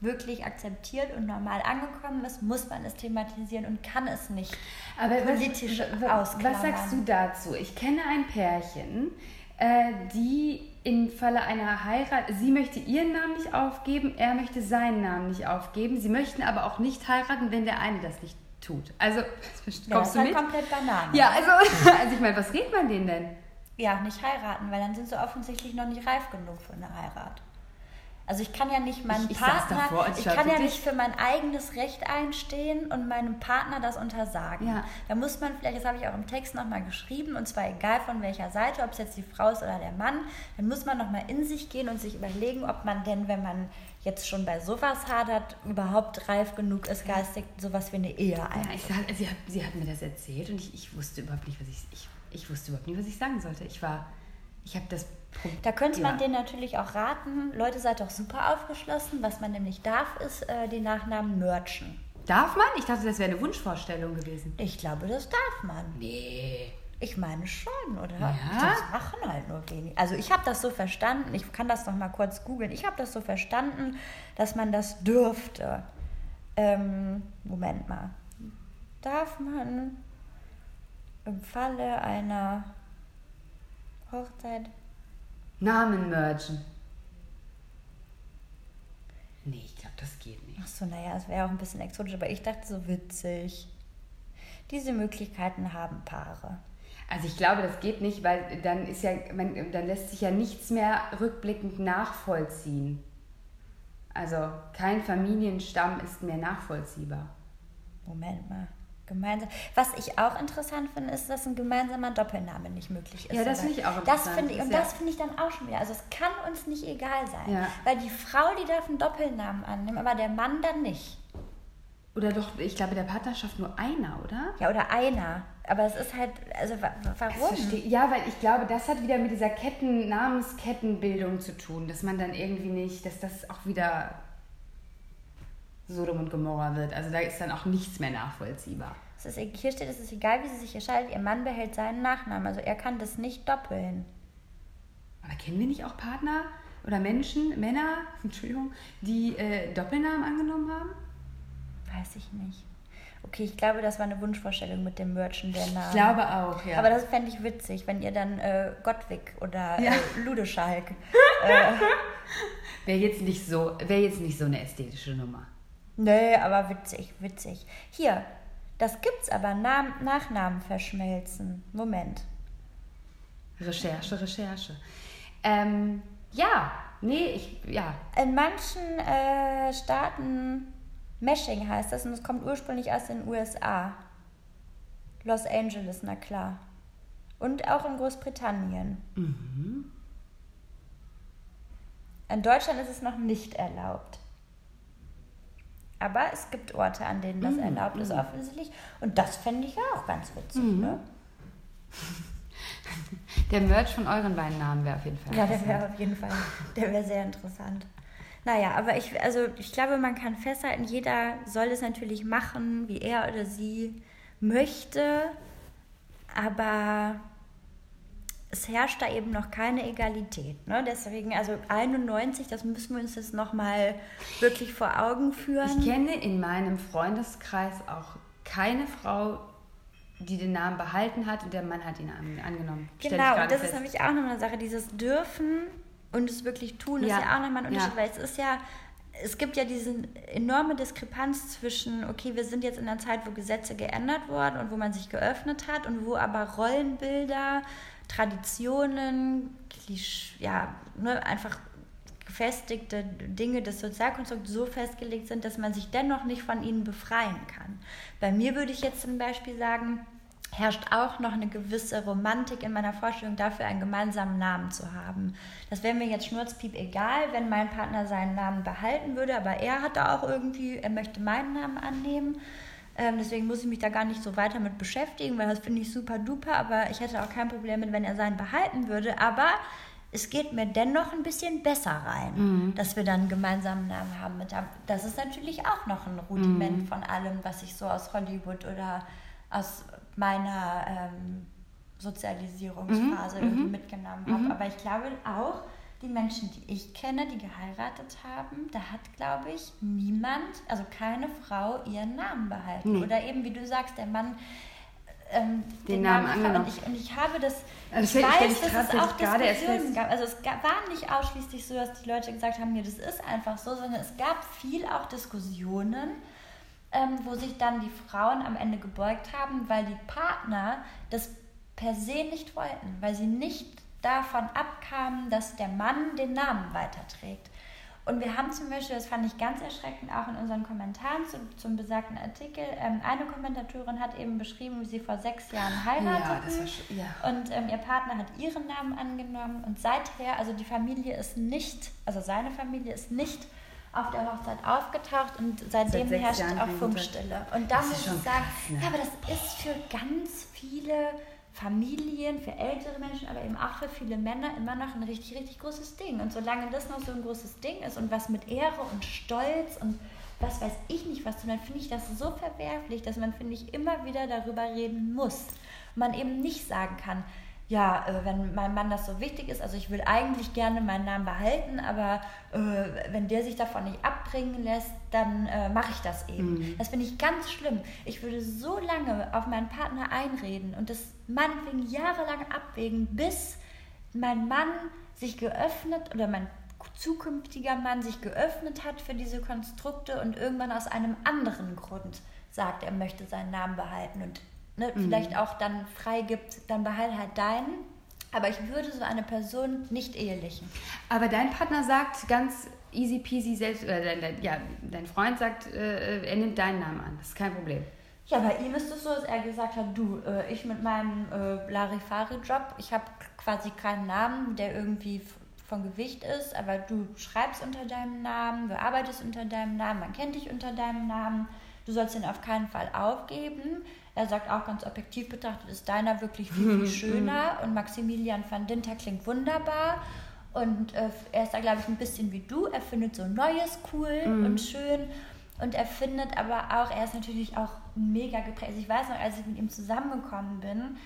wirklich akzeptiert und normal angekommen ist, muss man es thematisieren und kann es nicht aber politisch was, was sagst du dazu? Ich kenne ein Pärchen, äh, die im Falle einer Heirat, sie möchte ihren Namen nicht aufgeben, er möchte seinen Namen nicht aufgeben. Sie möchten aber auch nicht heiraten, wenn der eine das nicht tut. Also, [laughs] kommst ja, das du ist halt komplett Banane. Ja, also, [laughs] also ich meine, was redet man denen denn? Ja, nicht heiraten, weil dann sind sie offensichtlich noch nicht reif genug für eine Heirat. Also ich kann ja nicht meinen ich, Partner, davor, ich kann ja nicht für mein eigenes Recht einstehen und meinem Partner das untersagen. Ja. Da muss man vielleicht, das habe ich auch im Text nochmal geschrieben, und zwar egal von welcher Seite, ob es jetzt die Frau ist oder der Mann, dann muss man nochmal in sich gehen und sich überlegen, ob man denn, wenn man jetzt schon bei sowas hadert, überhaupt reif genug ist, geistig sowas wie eine Ehe ein. Ja, ich, sie, hat, sie hat mir das erzählt und ich, ich wusste überhaupt nicht, was ich, ich, ich wusste überhaupt nicht, was ich sagen sollte. Ich war, ich habe das da könnte man denen natürlich auch raten, Leute, seid doch super aufgeschlossen. Was man nämlich darf, ist äh, die Nachnamen merchen. Darf man? Ich dachte, das wäre eine Wunschvorstellung gewesen. Ich glaube, das darf man. Nee. Ich meine schon, oder? Ja? Das machen halt nur wenig. Also ich habe das so verstanden, ich kann das noch mal kurz googeln. Ich habe das so verstanden, dass man das dürfte. Ähm, Moment mal. Darf man im Falle einer Hochzeit Namen mergen. Nee, ich glaube, das geht nicht. Ach so, naja, es wäre auch ein bisschen exotisch, aber ich dachte so witzig. Diese Möglichkeiten haben Paare. Also ich glaube, das geht nicht, weil dann ist ja, man, dann lässt sich ja nichts mehr rückblickend nachvollziehen. Also kein Familienstamm ist mehr nachvollziehbar. Moment mal. Gemeinsam. Was ich auch interessant finde, ist, dass ein gemeinsamer Doppelname nicht möglich ist. Ja, das finde ich auch interessant. Das finde ich, und ja. das finde ich dann auch schon wieder. Also es kann uns nicht egal sein. Ja. Weil die Frau, die darf einen Doppelnamen annehmen, aber der Mann dann nicht. Oder doch, ich glaube, der Partnerschaft nur einer, oder? Ja, oder einer. Aber es ist halt, also warum? Ja, weil ich glaube, das hat wieder mit dieser Ketten, Namenskettenbildung zu tun, dass man dann irgendwie nicht, dass das auch wieder Sodom und Gomorra wird. Also da ist dann auch nichts mehr nachvollziehbar. Ist, hier steht, es ist egal, wie sie sich entscheidet, ihr Mann behält seinen Nachnamen. Also er kann das nicht doppeln. Aber kennen wir nicht auch Partner oder Menschen, Männer, [laughs] Entschuldigung, die äh, Doppelnamen angenommen haben? Weiß ich nicht. Okay, ich glaube, das war eine Wunschvorstellung mit dem Merchen der Namen. Ich glaube auch, ja. Aber das fände ich witzig, wenn ihr dann äh, Gottwig oder ja. [laughs] äh, Ludeschalk. äh, wäre jetzt nicht so, wäre jetzt nicht so eine ästhetische Nummer. Nee, aber witzig, witzig. Hier, das gibt's aber, Nam Nachnamen verschmelzen. Moment. Recherche, Recherche. Ähm, ja, nee, ich, ja. In manchen äh, Staaten Meshing heißt das und es kommt ursprünglich aus den USA. Los Angeles, na klar. Und auch in Großbritannien. Mhm. In Deutschland ist es noch nicht erlaubt. Aber es gibt Orte, an denen das mhm. erlaubt ist, mhm. offensichtlich. Und das fände ich auch ganz witzig. Mhm. Ne? [laughs] Der Merch von euren beiden Namen wäre auf jeden Fall. Ja, der wäre auf jeden Fall. Der wäre sehr interessant. Naja, aber ich, also ich glaube, man kann festhalten, jeder soll es natürlich machen, wie er oder sie möchte. Aber es herrscht da eben noch keine Egalität. Ne? Deswegen, also 91, das müssen wir uns jetzt nochmal wirklich vor Augen führen. Ich kenne in meinem Freundeskreis auch keine Frau, die den Namen behalten hat und der Mann hat ihn angenommen. Genau, und das fest. ist nämlich auch nochmal eine Sache, dieses Dürfen und es wirklich tun, ja. ist ja auch nochmal ein Unterschied, ja. weil es ist ja, es gibt ja diese enorme Diskrepanz zwischen, okay, wir sind jetzt in einer Zeit, wo Gesetze geändert wurden und wo man sich geöffnet hat und wo aber Rollenbilder Traditionen, Klisch, ja, ne, einfach gefestigte Dinge des Sozialkonstrukts so festgelegt sind, dass man sich dennoch nicht von ihnen befreien kann. Bei mir würde ich jetzt zum Beispiel sagen, herrscht auch noch eine gewisse Romantik in meiner Vorstellung dafür, einen gemeinsamen Namen zu haben. Das wäre mir jetzt schnurzpiep egal, wenn mein Partner seinen Namen behalten würde, aber er hat da auch irgendwie, er möchte meinen Namen annehmen. Ähm, deswegen muss ich mich da gar nicht so weiter mit beschäftigen, weil das finde ich super duper. Aber ich hätte auch kein Problem mit, wenn er seinen behalten würde. Aber es geht mir dennoch ein bisschen besser rein, mhm. dass wir dann einen gemeinsamen Namen haben. Das ist natürlich auch noch ein Rudiment mhm. von allem, was ich so aus Hollywood oder aus meiner ähm, Sozialisierungsphase mhm. irgendwie mitgenommen habe. Mhm. Aber ich glaube auch, die Menschen, die ich kenne, die geheiratet haben, da hat, glaube ich, niemand, also keine Frau, ihren Namen behalten. Nee. Oder eben, wie du sagst, der Mann ähm, den, den, Namen, Namen angenommen. Und ich, und ich habe das, also ich weiß, dass es auch Diskussionen gab. Also es war nicht ausschließlich so, dass die Leute gesagt haben, nee, das ist einfach so, sondern es gab viel auch Diskussionen, ähm, wo sich dann die Frauen am Ende gebeugt haben, weil die Partner das per se nicht wollten, weil sie nicht davon abkamen, dass der Mann den Namen weiterträgt. Und wir haben zum Beispiel, das fand ich ganz erschreckend, auch in unseren Kommentaren zum, zum besagten Artikel, ähm, eine Kommentatorin hat eben beschrieben, wie sie vor sechs Jahren heirateten. Ja, ja. Und ähm, ihr Partner hat ihren Namen angenommen. Und seither, also die Familie ist nicht, also seine Familie ist nicht auf der Hochzeit aufgetaucht und seitdem Seit herrscht Jahren auch Funkstille. Und da muss ich sagen, krass, ne? ja, aber das ist für ganz viele Familien, für ältere Menschen, aber eben auch für viele Männer immer noch ein richtig, richtig großes Ding. Und solange das noch so ein großes Ding ist und was mit Ehre und Stolz und was weiß ich nicht was, dann finde ich das so verwerflich, dass man, finde ich, immer wieder darüber reden muss. Man eben nicht sagen kann, ja, äh, wenn mein Mann das so wichtig ist, also ich will eigentlich gerne meinen Namen behalten, aber äh, wenn der sich davon nicht abbringen lässt, dann äh, mache ich das eben. Mhm. Das finde ich ganz schlimm. Ich würde so lange auf meinen Partner einreden und das meinetwegen jahrelang abwägen, bis mein Mann sich geöffnet oder mein zukünftiger Mann sich geöffnet hat für diese Konstrukte und irgendwann aus einem anderen Grund sagt, er möchte seinen Namen behalten und ne, mhm. vielleicht auch dann freigibt, dann behalte halt deinen. Aber ich würde so eine Person nicht ehelichen. Aber dein Partner sagt ganz easy peasy selbst, äh, dein, dein, ja, dein Freund sagt, äh, er nimmt deinen Namen an. Das ist kein Problem. Ja, bei ihm ist es so, dass er gesagt hat, du, äh, ich mit meinem äh, Larifari-Job, ich habe quasi keinen Namen, der irgendwie von Gewicht ist, aber du schreibst unter deinem Namen, du arbeitest unter deinem Namen, man kennt dich unter deinem Namen, du sollst ihn auf keinen Fall aufgeben. Er sagt auch ganz objektiv betrachtet, ist deiner wirklich viel, [laughs] viel schöner und Maximilian van Dinter klingt wunderbar. Und äh, er ist da, glaube ich, ein bisschen wie du. Er findet so Neues cool mm. und schön. Und er findet aber auch, er ist natürlich auch mega geprägt. Also ich weiß noch, als ich mit ihm zusammengekommen bin,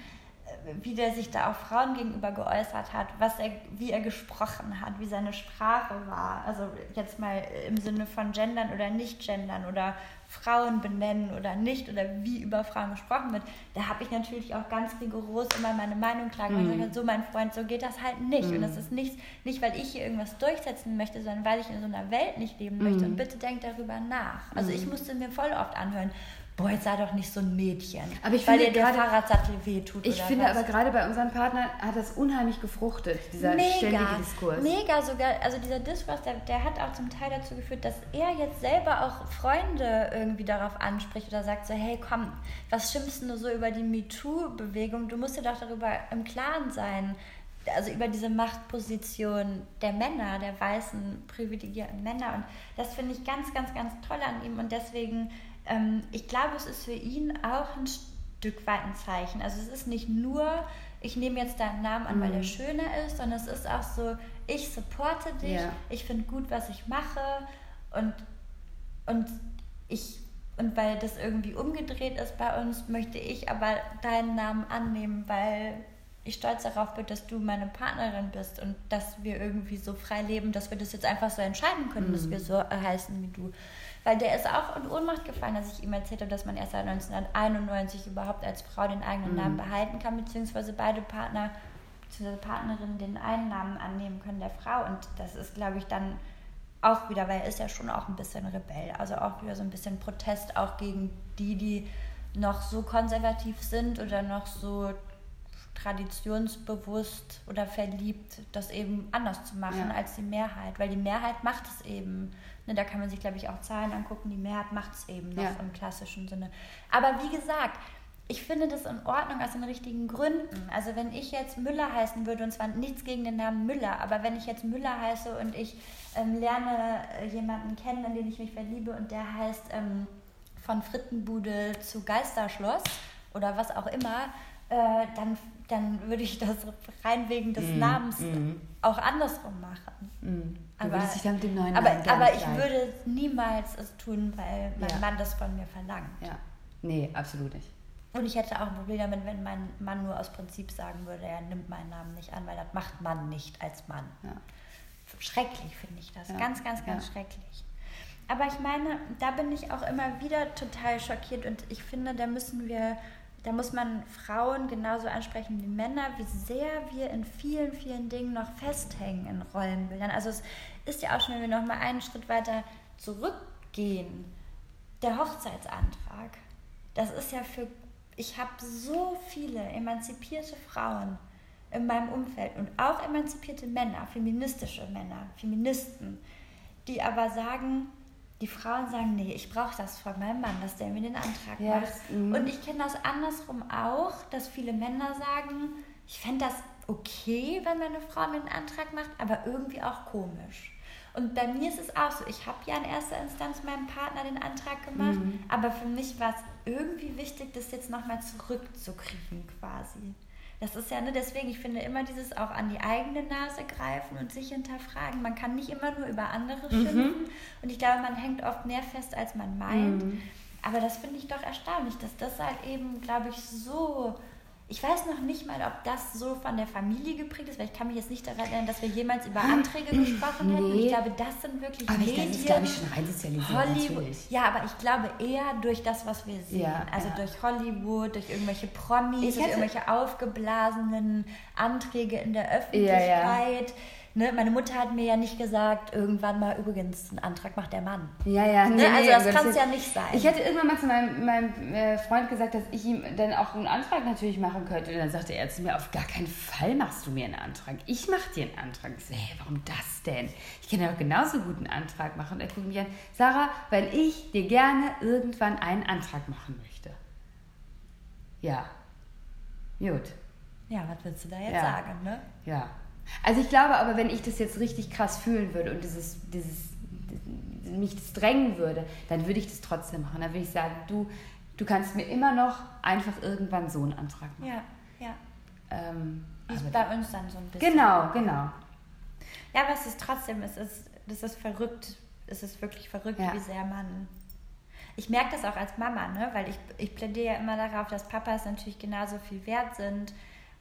wie der sich da auch Frauen gegenüber geäußert hat, was er, wie er gesprochen hat, wie seine Sprache war. Also jetzt mal im Sinne von Gendern oder Nicht-Gendern oder Frauen benennen oder nicht oder wie über Frauen gesprochen wird. Da habe ich natürlich auch ganz rigoros immer meine Meinung klar gemacht. Mhm. So, mein Freund, so geht das halt nicht. Mhm. Und das ist nicht, nicht, weil ich hier irgendwas durchsetzen möchte, sondern weil ich in so einer Welt nicht leben möchte. Mhm. Und bitte denkt darüber nach. Also ich mhm. musste mir voll oft anhören, boah, jetzt sei doch nicht so ein Mädchen. Aber ich weil finde dir der Fahrradsattel wehtut. Ich finde was. aber gerade bei unseren Partnern hat das unheimlich gefruchtet, dieser ständige Diskurs. Mega sogar, also dieser Diskurs, der, der hat auch zum Teil dazu geführt, dass er jetzt selber auch Freunde irgendwie darauf anspricht oder sagt so, hey komm, was schimpfst du so über die MeToo-Bewegung? Du musst dir doch darüber im Klaren sein, also über diese Machtposition der Männer, der weißen, privilegierten Männer. Und das finde ich ganz, ganz, ganz toll an ihm. Und deswegen, ähm, ich glaube, es ist für ihn auch ein Stück weit ein Zeichen. Also es ist nicht nur, ich nehme jetzt deinen Namen an, weil er schöner ist, sondern es ist auch so, ich supporte dich, Ja. ich finde gut, was ich mache und, und ich und weil das irgendwie umgedreht ist bei uns, möchte ich aber deinen Namen annehmen, weil ich stolz darauf bin, dass du meine Partnerin bist und dass wir irgendwie so frei leben, dass wir das jetzt einfach so entscheiden können, dass wir so äh, heißen wie du. Weil der ist auch in Ohnmacht gefallen, als ich ihm erzählt habe, dass man erst seit 1991 überhaupt als Frau den eigenen Namen behalten kann, beziehungsweise beide Partner beziehungsweise Partnerinnen den einen Namen annehmen können der Frau. Und das ist, glaube ich, dann auch wieder, weil er ist ja schon auch ein bisschen Rebell, also auch wieder so ein bisschen Protest auch gegen die, die noch so konservativ sind oder noch so traditionsbewusst oder verliebt, das eben anders zu machen Ja. als die Mehrheit, weil die Mehrheit macht es eben. Ne, da kann man sich, glaube ich, auch Zahlen angucken, die Mehrheit macht es eben noch Ja. im klassischen Sinne. Aber wie gesagt, ich finde das in Ordnung aus den richtigen Gründen. Also wenn ich jetzt Müller heißen würde, und zwar nichts gegen den Namen Müller, aber wenn ich jetzt Müller heiße und ich ähm, lerne äh, jemanden kennen, in den ich mich verliebe und der heißt ähm, von Frittenbude zu Geisterschloss oder was auch immer, äh, dann, dann würde ich das rein wegen des Namens auch andersrum machen. Du Aber, würdest dich dann mit dem neuen aber, Namen aber ich leiden. würde niemals es tun, weil mein Ja. Mann das von mir verlangt. Ja. Nee, absolut nicht. Und ich hätte auch ein Problem damit, wenn mein Mann nur aus Prinzip sagen würde, er nimmt meinen Namen nicht an, weil das macht man nicht als Mann. Ja. Schrecklich finde ich das. Ja, Ganz, ganz, ganz ja. schrecklich. Aber ich meine, da bin ich auch immer wieder total schockiert und ich finde, da müssen wir, da muss man Frauen genauso ansprechen wie Männer, wie sehr wir in vielen, vielen Dingen noch festhängen in Rollenbildern. Also es ist ja auch schon, wenn wir noch mal einen Schritt weiter zurückgehen, der Hochzeitsantrag. Das ist ja für, ich habe so viele emanzipierte Frauen in meinem Umfeld und auch emanzipierte Männer, feministische Männer, Feministen, die aber sagen, die Frauen sagen, nee, ich brauche das von meinem Mann, dass der mir den Antrag Ja, macht. mhm. Und ich kenne das andersrum auch, dass viele Männer sagen, ich fände das okay, wenn meine Frau mir einen Antrag macht, aber irgendwie auch komisch. Und bei mir ist es auch so, ich habe ja in erster Instanz meinem Partner den Antrag gemacht, Mhm. aber für mich war es irgendwie wichtig, das jetzt nochmal zurückzukriegen quasi. Das ist ja, ne, deswegen, ich finde immer dieses auch an die eigene Nase greifen und sich hinterfragen. Man kann nicht immer nur über andere schimpfen. Und ich glaube, man hängt oft mehr fest, als man meint. Aber das finde ich doch erstaunlich, dass das halt eben, glaube ich, so. Ich weiß noch nicht mal, ob das so von der Familie geprägt ist, weil ich kann mich jetzt nicht daran erinnern, dass wir jemals über Anträge gesprochen hätten. Und ich glaube, das sind wirklich Aber Medien. das ist, glaube ich, schon rein Hollywood. natürlich. Ja, aber ich glaube eher durch das, was wir sehen. Ja, also ja. durch Hollywood, durch irgendwelche Promis, durch irgendwelche aufgeblasenen Anträge in der Ja, ja. Ne? Meine Mutter hat mir ja nicht gesagt, irgendwann mal übrigens einen Antrag macht der Mann. Ja, ja, nee, Ne, also nee, das um kann's Gottes ja nicht sein. Ich hätte irgendwann mal zu meinem, meinem äh, Freund gesagt, dass ich ihm dann auch einen Antrag natürlich machen könnte. Und dann sagte er zu mir, auf gar keinen Fall machst du mir einen Antrag. Ich mache dir einen Antrag. Ich so, hey, warum das denn? Ich kann ja doch genauso gut einen Antrag machen. Und er guckt mich an, Sarah, weil ich dir gerne irgendwann einen Antrag machen möchte. Ja. Gut. Ja, was willst du da jetzt Ja. sagen, ne? Ja. Also ich glaube aber, wenn ich das jetzt richtig krass fühlen würde und dieses, dieses, mich das drängen würde, dann würde ich das trotzdem machen. Dann würde ich sagen, du, du kannst mir immer noch einfach irgendwann so einen Antrag machen. Ja, ja. Ähm, Ist bei uns dann so ein bisschen. genau, genau. Ja, aber es ist trotzdem, es ist, das ist verrückt. Es ist wirklich verrückt, Ja. wie sehr man. Ich merke das auch als Mama, ne? weil ich, ich plädiere ja immer darauf, dass Papas natürlich genauso viel wert sind.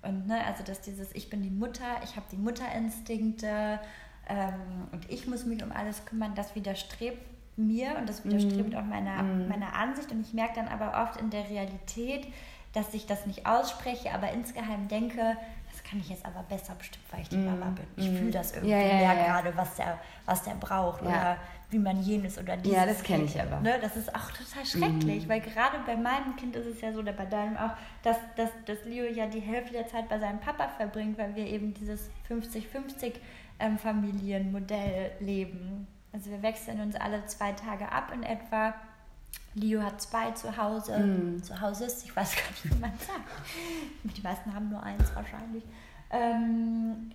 Und ne, also dass dieses, ich bin die Mutter, ich habe die Mutterinstinkte ähm, und ich muss mich um alles kümmern, das widerstrebt mir und das widerstrebt auch meiner, meiner Ansicht. Und ich merke dann aber oft in der Realität, dass ich das nicht ausspreche, aber insgeheim denke, das kann ich jetzt aber besser bestimmt, weil ich die Mama bin. Ich fühle das irgendwie Ja, ja, mehr ja, ja. gerade, was der, was der braucht Ja. oder wie man jenes oder dieses. Ja, das kenn ich aber. Ne, das ist auch total schrecklich, weil gerade bei meinem Kind ist es ja so, oder bei deinem auch, dass, dass, dass Leo ja die Hälfte der Zeit bei seinem Papa verbringt, weil wir eben dieses 50-50 ähm, Familienmodell leben. Also wir wechseln uns alle zwei Tage ab in etwa. Leo hat zwei zu Hause. Mhm. Zu Hause ist, ich weiß gar nicht, wie man sagt. [laughs] Die meisten haben nur eins wahrscheinlich. Ähm,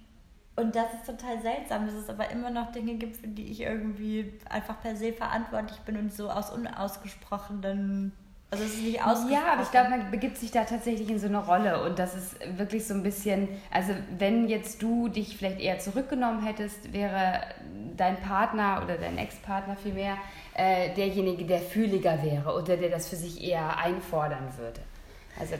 und das ist total seltsam, dass es aber immer noch Dinge gibt, für die ich irgendwie einfach per se verantwortlich bin und so aus unausgesprochenen. Also es ist nicht ausgesprochen. Ja, aber ich glaube, man begibt sich da tatsächlich in so eine Rolle und das ist wirklich so ein bisschen, also wenn jetzt du dich vielleicht eher zurückgenommen hättest, wäre dein Partner oder dein Ex-Partner vielmehr äh, derjenige, der fühliger wäre oder der das für sich eher einfordern würde. Also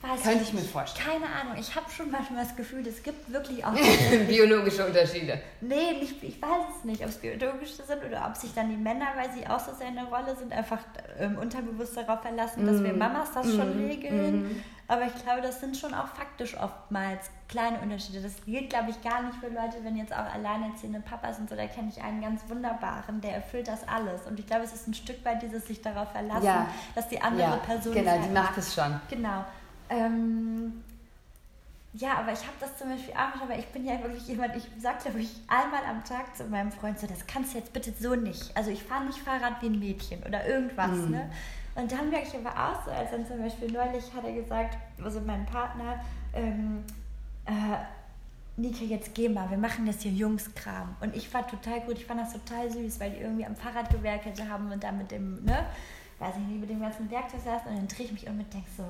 Weiß könnte ich mir vorstellen. Keine Ahnung. Ich habe schon manchmal das Gefühl, es gibt wirklich auch. [laughs] biologische Unterschiede. nee, nicht, ich weiß es nicht, ob es biologische sind oder ob sich dann die Männer, weil sie auch so sehr in der Rolle sind, einfach ähm, unterbewusst darauf verlassen, dass wir Mamas das schon regeln. Aber ich glaube, das sind schon auch faktisch oftmals kleine Unterschiede. Das gilt, glaube ich, gar nicht für Leute, wenn jetzt auch alleinerziehende Papas sind. So, da kenne ich einen ganz wunderbaren, der erfüllt das alles. Und ich glaube, es ist ein Stück weit dieses sich darauf verlassen, Ja. dass die andere Ja, Person genau, die halt macht es schon. Genau. Ähm, ja, aber ich habe das zum Beispiel auch nicht, aber ich bin ja wirklich jemand, ich sage, glaube ich, einmal am Tag zu meinem Freund so, das kannst du jetzt bitte so nicht. Also ich fahre nicht Fahrrad wie ein Mädchen oder irgendwas, Mhm. ne? Und dann merke ich aber auch so, als dann zum Beispiel neulich hat er gesagt, also mein Partner, ähm, äh, Nika, jetzt geh mal, wir machen das hier Jungskram. Und ich war total gut, ich fand das total süß, weil die irgendwie am Fahrrad gewerkelt haben und da mit dem, ne, weiß ich nicht, mit dem ganzen Werkzeug saßen und dann drehe ich mich um und denke so,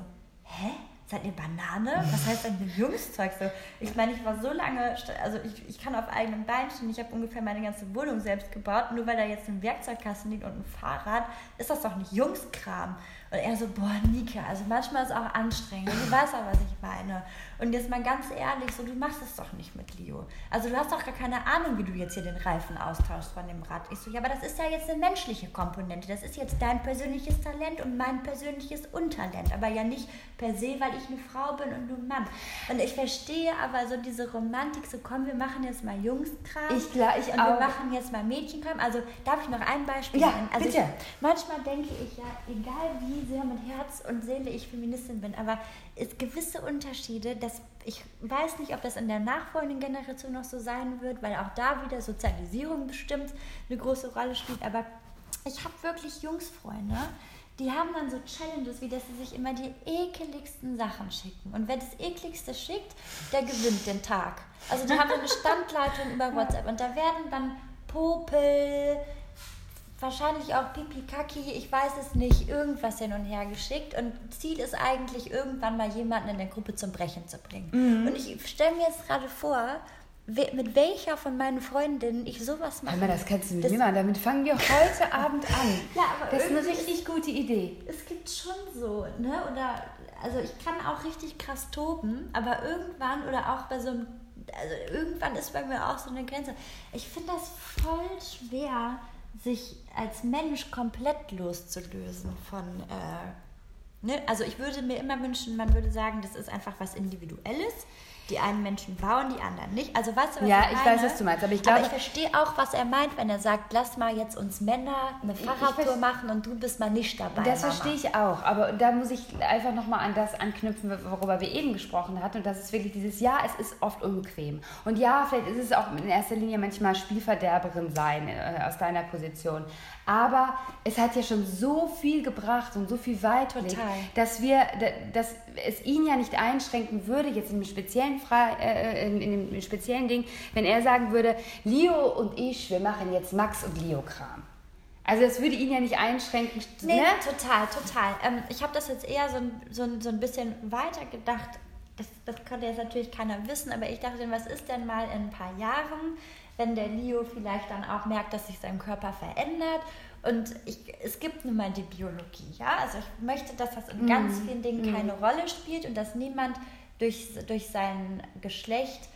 hä? Seid ihr Banane? Was heißt denn Jungszeug so? Ich meine, ich war so lange, also ich, ich kann auf eigenem Bein stehen, ich habe ungefähr meine ganze Wohnung selbst gebaut. Nur weil da jetzt ein Werkzeugkasten liegt und ein Fahrrad, ist das doch nicht Jungskram. Und er so, boah, Nika, also manchmal ist es auch anstrengend. Du weißt auch, was ich meine. Und jetzt mal ganz ehrlich, so, du machst es doch nicht mit Leo. Also du hast doch gar keine Ahnung, wie du jetzt hier den Reifen austauschst von dem Rad. Ich so, ja, aber das ist ja jetzt eine menschliche Komponente. Das ist jetzt dein persönliches Talent und mein persönliches Untalent. Aber ja nicht per se, weil ich eine Frau bin und du ein Mann. Und ich verstehe aber so diese Romantik, so komm, wir machen jetzt mal Jungskram. Ich klar, ich und auch. wir machen jetzt mal Mädchenkram. Also darf ich noch ein Beispiel Ja, nennen? Also bitte. Ich, manchmal denke ich ja, egal wie sehr mit Herz und Seele ich Feministin bin, aber es gewisse Unterschiede, dass ich weiß nicht, ob das in der nachfolgenden Generation noch so sein wird, weil auch da wieder Sozialisierung bestimmt eine große Rolle spielt. Aber ich habe wirklich Jungsfreunde, die haben dann so Challenges, wie dass sie sich immer die ekeligsten Sachen schicken. Und wer das ekligste schickt, der gewinnt den Tag. Also die haben eine [laughs] Standleitung über WhatsApp und da werden dann Popel, wahrscheinlich auch Pipi Kaki, ich weiß es nicht, irgendwas hin und her geschickt. Und Ziel ist eigentlich, irgendwann mal jemanden in der Gruppe zum Brechen zu bringen. Mhm. Und ich stelle mir jetzt gerade vor, we- mit welcher von meinen Freundinnen ich sowas mache. Einmal, das kannst du mir machen. Damit fangen wir heute [laughs] Abend an. Ja, aber das ist eine richtig gute Idee. es gibt schon so, ne? Oder, also ich kann auch richtig krass toben, aber irgendwann oder auch bei so einem, also irgendwann ist bei mir auch so eine Grenze. Ich finde das voll schwer, sich als Mensch komplett loszulösen von, äh, ne? Also ich würde mir immer wünschen, man würde sagen, das ist einfach was Individuelles. Die einen Menschen bauen, die anderen nicht. Also weißt du, was Ja, ich ich meine? weiß, was du meinst, aber ich aber glaube- ich verstehe auch, was er meint, wenn er sagt, lass mal jetzt uns Männer eine Ich- ich Fahrradtour machen und du bist mal nicht dabei. Das Mama. verstehe ich auch, aber da muss ich einfach nochmal an das anknüpfen, worüber wir eben gesprochen hatten. Und das ist wirklich dieses, ja, es ist oft unbequem. Und ja, vielleicht ist es auch in erster Linie manchmal Spielverderberin sein äh, aus deiner Position. Aber es hat ja schon so viel gebracht und so viel Weitblick, Total. dass wir, da- dass es ihn ja nicht einschränken würde, jetzt in dem speziellen, Fra äh, in, in dem speziellen Ding, wenn er sagen würde, Leo und ich, wir machen jetzt Max und Leo-Kram. Also das würde ihn ja nicht einschränken. Nee, ne? total, total. Ähm, ich habe das jetzt eher so ein, so ein, so ein bisschen weiter gedacht. Das, das konnte jetzt natürlich keiner wissen, aber ich dachte, was ist denn mal in ein paar Jahren, wenn der Leo vielleicht dann auch merkt, dass sich sein Körper verändert. Und ich, es gibt nun mal die Biologie, ja. Also ich möchte, dass das in ganz vielen Dingen keine Rolle spielt und dass niemand durch, durch sein Geschlecht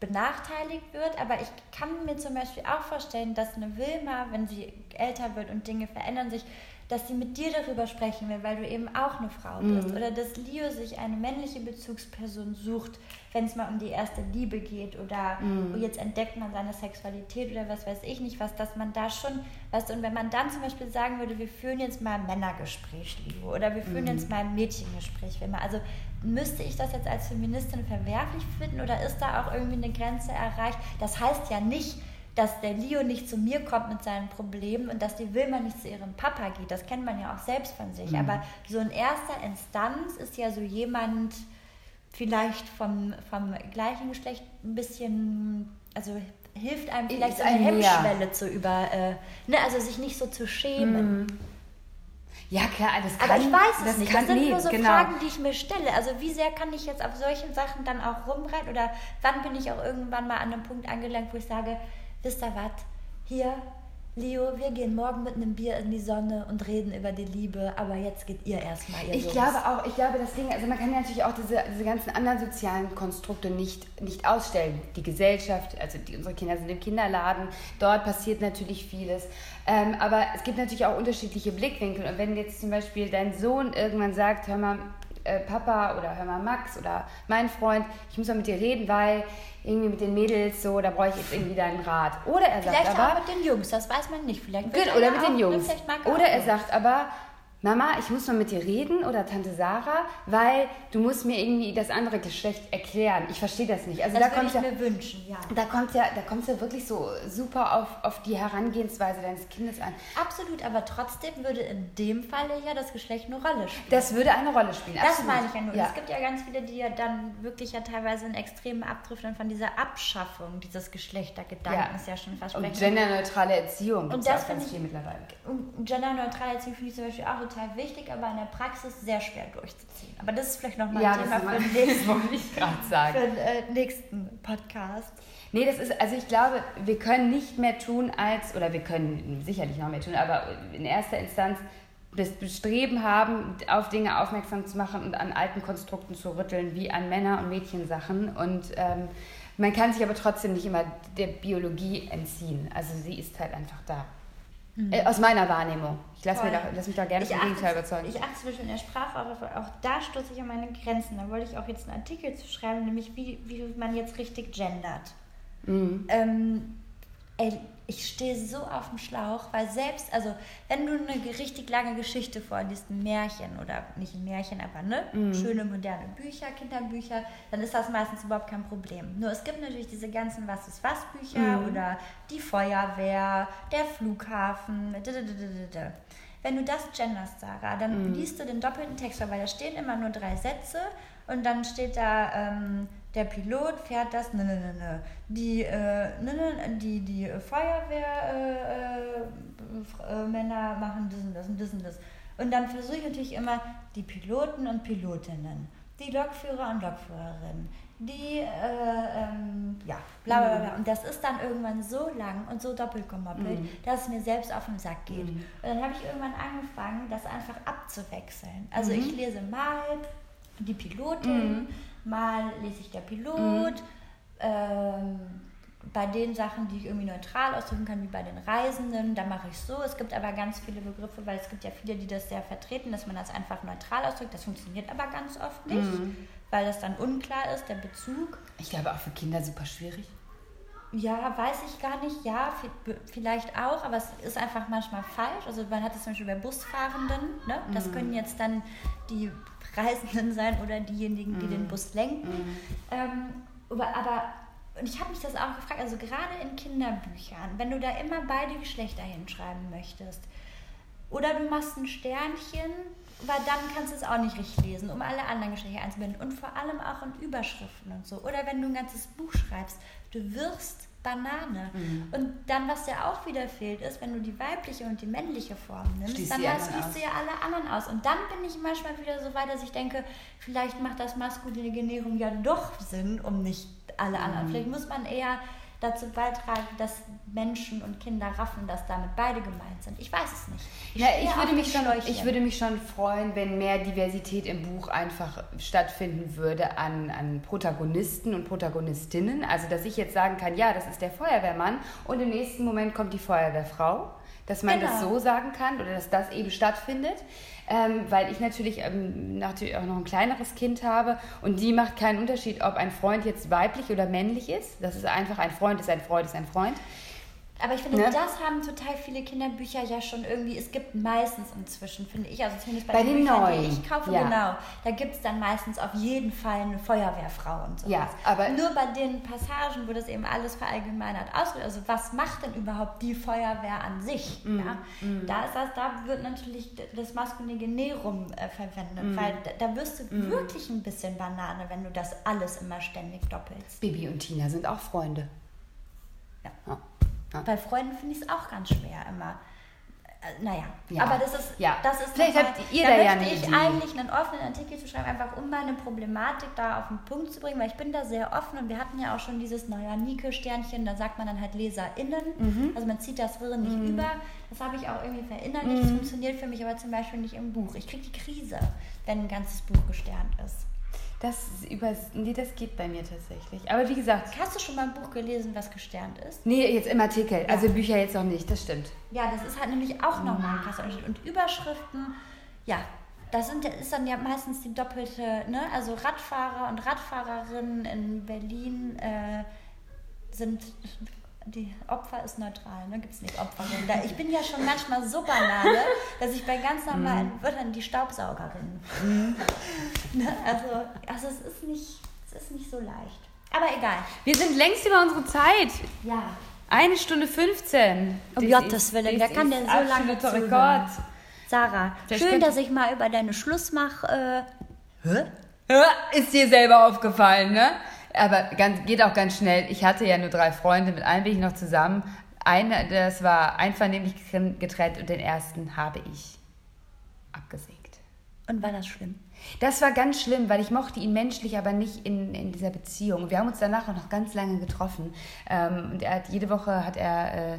benachteiligt wird, aber ich kann mir zum Beispiel auch vorstellen, dass eine Wilma, wenn sie älter wird und Dinge verändern sich, dass sie mit dir darüber sprechen will, weil du eben auch eine Frau bist. Mhm. Oder dass Leo sich eine männliche Bezugsperson sucht, wenn es mal um die erste Liebe geht oder mhm. jetzt entdeckt man seine Sexualität oder was weiß ich nicht was, dass man da schon, weißt du, und wenn man dann zum Beispiel sagen würde, wir führen jetzt mal ein Männergespräch, Leo, oder wir führen mhm. jetzt mal ein Mädchengespräch, wenn man, also müsste ich das jetzt als Feministin verwerflich finden oder ist da auch irgendwie eine Grenze erreicht? Das heißt ja nicht, dass der Leo nicht zu mir kommt mit seinen Problemen und dass die Wilma nicht zu ihrem Papa geht. Das kennt man ja auch selbst von sich. Mhm. Aber so in erster Instanz ist ja so jemand vielleicht vom, vom gleichen Geschlecht ein bisschen, also hilft einem vielleicht so eine Hemmschwelle ja. zu über, äh, ne, also sich nicht so zu schämen. Mhm. Ja, klar, das kann. Aber ich weiß es nicht. Kann, das sind nee, nur so genau. Fragen, die ich mir stelle. Also wie sehr kann ich jetzt auf solchen Sachen dann auch rumreiten oder wann bin ich auch irgendwann mal an einem Punkt angelangt, wo ich sage, wisst ihr was, hier, Leo, wir gehen morgen mit einem Bier in die Sonne und reden über die Liebe, aber jetzt geht ihr erstmal. Ihr ich Jungs. glaube auch, ich glaube, das Ding, also man kann ja natürlich auch diese, diese ganzen anderen sozialen Konstrukte nicht, nicht ausstellen. Die Gesellschaft, also die, unsere Kinder sind im Kinderladen, dort passiert natürlich vieles. Ähm, aber es gibt natürlich auch unterschiedliche Blickwinkel. Und wenn jetzt zum Beispiel dein Sohn irgendwann sagt, hör mal, äh, Papa oder hör mal Max oder mein Freund, ich muss mal mit dir reden, weil irgendwie mit den Mädels so, da brauche ich jetzt irgendwie deinen Rat. Oder er sagt Vielleicht aber... auch mit den Jungs, das weiß man nicht. Vielleicht oder mit den Jungs. Oder er sagt aber, Mama, ich muss mal mit dir reden oder Tante Sarah, weil du musst mir irgendwie das andere Geschlecht erklären. Ich verstehe das nicht. Also das da würde ich ja, mir wünschen, ja. Da kommt ja, da kommt ja wirklich so super auf, auf die Herangehensweise deines Kindes an. Absolut, aber trotzdem würde in dem Falle ja das Geschlecht eine Rolle spielen. Das würde eine Rolle spielen. Das absolut. meine ich ja nur. Ja. Es gibt ja ganz viele, die ja dann wirklich ja teilweise in extremen Abdriften von dieser Abschaffung dieses Geschlechtergedankens ja, ja schon fast Und genderneutrale Erziehung. Und das finde ich mittlerweile. Und genderneutrale Erziehung finde ich zum Beispiel auch total wichtig, aber in der Praxis sehr schwer durchzuziehen. Aber das ist vielleicht nochmal ja, ein Thema für den, [laughs] nächsten, für den äh, nächsten Podcast. Nee, das ist, also ich glaube, wir können nicht mehr tun als, oder wir können sicherlich noch mehr tun, aber in erster Instanz das Bestreben haben, auf Dinge aufmerksam zu machen und an alten Konstrukten zu rütteln, wie an Männer- und Mädchensachen. Und ähm, man kann sich aber trotzdem nicht immer der Biologie entziehen. Also sie ist halt einfach da. Mhm. Äh, aus meiner Wahrnehmung. Ich lasse lass mich da gerne vom Gegenteil überzeugen. Ich achte zum Beispiel in der Sprache, aber auch da stoße ich an meine Grenzen. Da wollte ich auch jetzt einen Artikel zu schreiben, nämlich wie, wie man jetzt richtig gendert. Mhm. Ähm, ey, ich stehe so auf dem Schlauch, weil selbst, also wenn du eine richtig lange Geschichte vorliest, ein Märchen oder nicht ein Märchen, aber ne, mhm. schöne moderne Bücher, Kinderbücher, dann ist das meistens überhaupt kein Problem. Nur es gibt natürlich diese ganzen Was ist was Bücher mhm. oder die Feuerwehr, der Flughafen, wenn du das genderst, Sarah, dann mhm. liest du den doppelten Text weil da stehen immer nur drei Sätze und dann steht da ähm, der Pilot fährt das, ne, ne, ne, ne. Die, äh, ne, ne, die, die Feuerwehrmänner äh, äh, machen das und das und das und das. Und dann versuche ich natürlich immer die Piloten und Pilotinnen, die Lokführer und Lokführerinnen, die, äh, ähm, ja, bla bla bla. Und das ist dann irgendwann so lang und so doppelt gemoppelt, mhm. dass es mir selbst auf den Sack geht. Mhm. Und dann habe ich irgendwann angefangen, das einfach abzuwechseln. Also mhm. ich lese mal die Pilotin, mhm mal lese ich der Pilot. Mhm. Ähm, bei den Sachen, die ich irgendwie neutral ausdrücken kann, wie bei den Reisenden, da mache ich so. Es gibt aber ganz viele Begriffe, weil es gibt ja viele, die das sehr vertreten, dass man das einfach neutral ausdrückt. Das funktioniert aber ganz oft nicht, mhm. weil das dann unklar ist, der Bezug. Ich glaube auch für Kinder super schwierig. Ja, weiß ich gar nicht. Ja, vielleicht auch, aber es ist einfach manchmal falsch. Also man hat es zum Beispiel bei Busfahrenden. Ne? Das mhm. können jetzt dann die Reisenden sein oder diejenigen, die mm. den Bus lenken. Mm. Ähm, aber, aber und ich habe mich das auch gefragt, also gerade in Kinderbüchern, wenn du da immer beide Geschlechter hinschreiben möchtest, oder du machst ein Sternchen, weil dann kannst du es auch nicht richtig lesen, um alle anderen Geschlechter einzubinden. Und vor allem auch in Überschriften und so. Oder wenn du ein ganzes Buch schreibst, du wirst Banane. Mhm. Und dann, was ja auch wieder fehlt, ist, wenn du die weibliche und die männliche Form nimmst, schließt dann schließt du ja alle anderen aus. Und dann bin ich manchmal wieder so weit, dass ich denke, vielleicht macht das maskuline Generium ja doch Sinn, um nicht alle anderen. Mhm. Vielleicht muss man eher dazu beitragen, dass Menschen und Kinder raffen, dass damit beide gemeint sind. Ich weiß es nicht. Ich, ja, ich, würde, mich schon, ich würde mich schon freuen, wenn mehr Diversität im Buch einfach stattfinden würde an, an Protagonisten und Protagonistinnen. Also, dass ich jetzt sagen kann, ja, das ist der Feuerwehrmann und im nächsten Moment kommt die Feuerwehrfrau. dass man das Genau. so sagen kann oder dass das eben stattfindet. Ähm, weil ich natürlich ähm, natürlich auch noch ein kleineres Kind habe und die macht keinen Unterschied, ob ein Freund jetzt weiblich oder männlich ist. Das ist einfach ein Freund, ist ein Freund, ist ein Freund. Aber ich finde, Ne? das haben total viele Kinderbücher ja schon irgendwie. Es gibt meistens inzwischen, finde ich, also zumindest bei, Bei den den Büchern, neuen, die ich kaufe, ja. genau. Da gibt es dann meistens auf jeden Fall eine Feuerwehrfrau und sowas. Ja, aber- Nur bei den Passagen, wo das eben alles verallgemeinert ausgeht, also was macht denn überhaupt die Feuerwehr an sich? Mm, ja? Da ist das, da wird natürlich das maskuline Generum äh, verwendet, Mm. weil da, da wirst du wirklich ein bisschen Banane, wenn du das alles immer ständig doppelst. Bibi und Tina sind auch Freunde. Ja. Ja. Ja. Bei Freunden finde ich es auch ganz schwer immer. Äh, naja, Ja. aber das ist, Ja. das ist Vielleicht nochmal- habt ihr da da ja möchte ich Idee. eigentlich einen offenen Artikel zu schreiben, einfach um meine Problematik da auf den Punkt zu bringen, weil ich bin da sehr offen und wir hatten ja auch schon dieses, naja, Nike-Sternchen, da sagt man dann halt LeserInnen, Mhm. also man zieht das Wirren nicht über. Das habe ich auch irgendwie verinnerlicht, Mhm. das funktioniert für mich aber zum Beispiel nicht im Buch. Ich kriege die Krise, wenn ein ganzes Buch gesternt ist. Das, über, nee, das geht bei mir tatsächlich. Aber wie gesagt, Hast du schon mal ein Buch gelesen, was gesternt ist? nee, jetzt im Artikel. Also Bücher jetzt noch nicht, das stimmt. Ja, das ist halt nämlich auch nochmal ein krasser Unterschied. Und Überschriften, ja, das sind, ja- ist dann ja meistens die doppelte, ne? Also Radfahrer und Radfahrerinnen in Berlin äh, sind, die Opfer ist neutral, ne? Gibt es nicht Opferin. Da, ich bin ja schon manchmal so banale, dass ich bei ganz normalen Wörtern die Staubsaugerin. ne? also, also es ist nicht, es ist nicht so leicht. Aber egal. Wir sind längst über unsere Zeit. Ja. Eine Stunde 15. Um Das Gottes Willen, wer kann denn so lange zuhören? Rekord. Sarah, Vielleicht schön, dass ich mal über deine Schlussmach. Äh, hä? Ist dir selber aufgefallen, ne? Aber ganz, geht auch ganz schnell. Ich hatte ja nur drei Freunde, mit einem bin ich noch zusammen. Eine, das war einvernehmlich getrennt und den ersten habe ich abgesägt. Und war das schlimm? Das war ganz schlimm, weil ich mochte ihn menschlich, aber nicht in, in dieser Beziehung. Wir haben uns danach auch noch ganz lange getroffen. Ähm, und er hat, jede Woche hat er äh,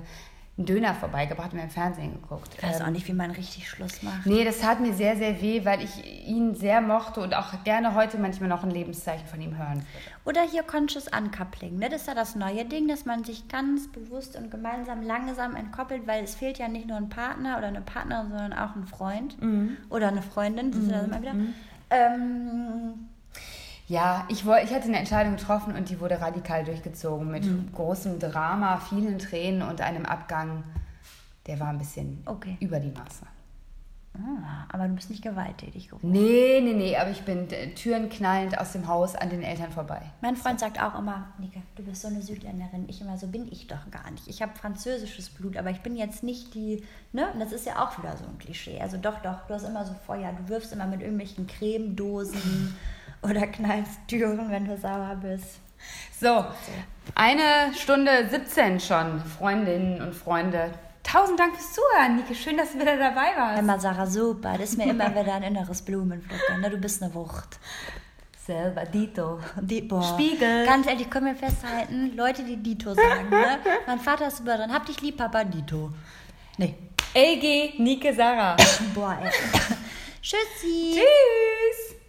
einen Döner vorbeigebracht und wir haben im Fernsehen geguckt. Ich weiß Ähm, auch nicht, wie man richtig Schluss macht. Nee, das tat mir sehr, sehr weh, weil ich ihn sehr mochte und auch gerne heute manchmal noch ein Lebenszeichen von ihm hören würde. Oder hier Conscious Uncoupling. Ne? Das ist ja das neue Ding, dass man sich ganz bewusst und gemeinsam langsam entkoppelt, weil es fehlt ja nicht nur ein Partner oder eine Partnerin, sondern auch ein Freund oder eine Freundin. Das ist ja immer wieder. Ähm, Ja, ich, woll, ich hatte eine Entscheidung getroffen und die wurde radikal durchgezogen mit Mhm. großem Drama, vielen Tränen und einem Abgang, der war ein bisschen Okay. über die Maße. ah, aber du bist nicht gewalttätig geworden. Nee, nee, nee, aber ich bin äh, Türen knallend aus dem Haus an den Eltern vorbei. Mein Freund sagt auch immer, Nika, du bist so eine Südländerin. Ich immer, so bin ich doch gar nicht. Ich habe französisches Blut, aber ich bin jetzt nicht die, ne? Und das ist ja auch wieder so ein Klischee. Also doch, doch, du hast immer so Feuer. Du wirfst immer mit irgendwelchen Cremedosen [laughs] oder knallst Türen, wenn du sauer bist. So, eine Stunde 17 schon, Freundinnen und Freunde. Tausend Dank fürs Zuhören, Nike. Schön, dass du wieder dabei warst. Immer Sarah, super. Das ist mir immer [laughs] wieder ein inneres Blumenpflücken. Ne? Du bist eine Wucht. Selber, Dito. Boah. Spiegel. Ganz ehrlich, können wir festhalten, Leute, die Dito sagen, ne? Mein Vater ist super dran. Hab dich lieb, Papa, Dito. Nee. LG, Nike, Sarah. Boah, ey. [laughs] Tschüssi. Tschüss.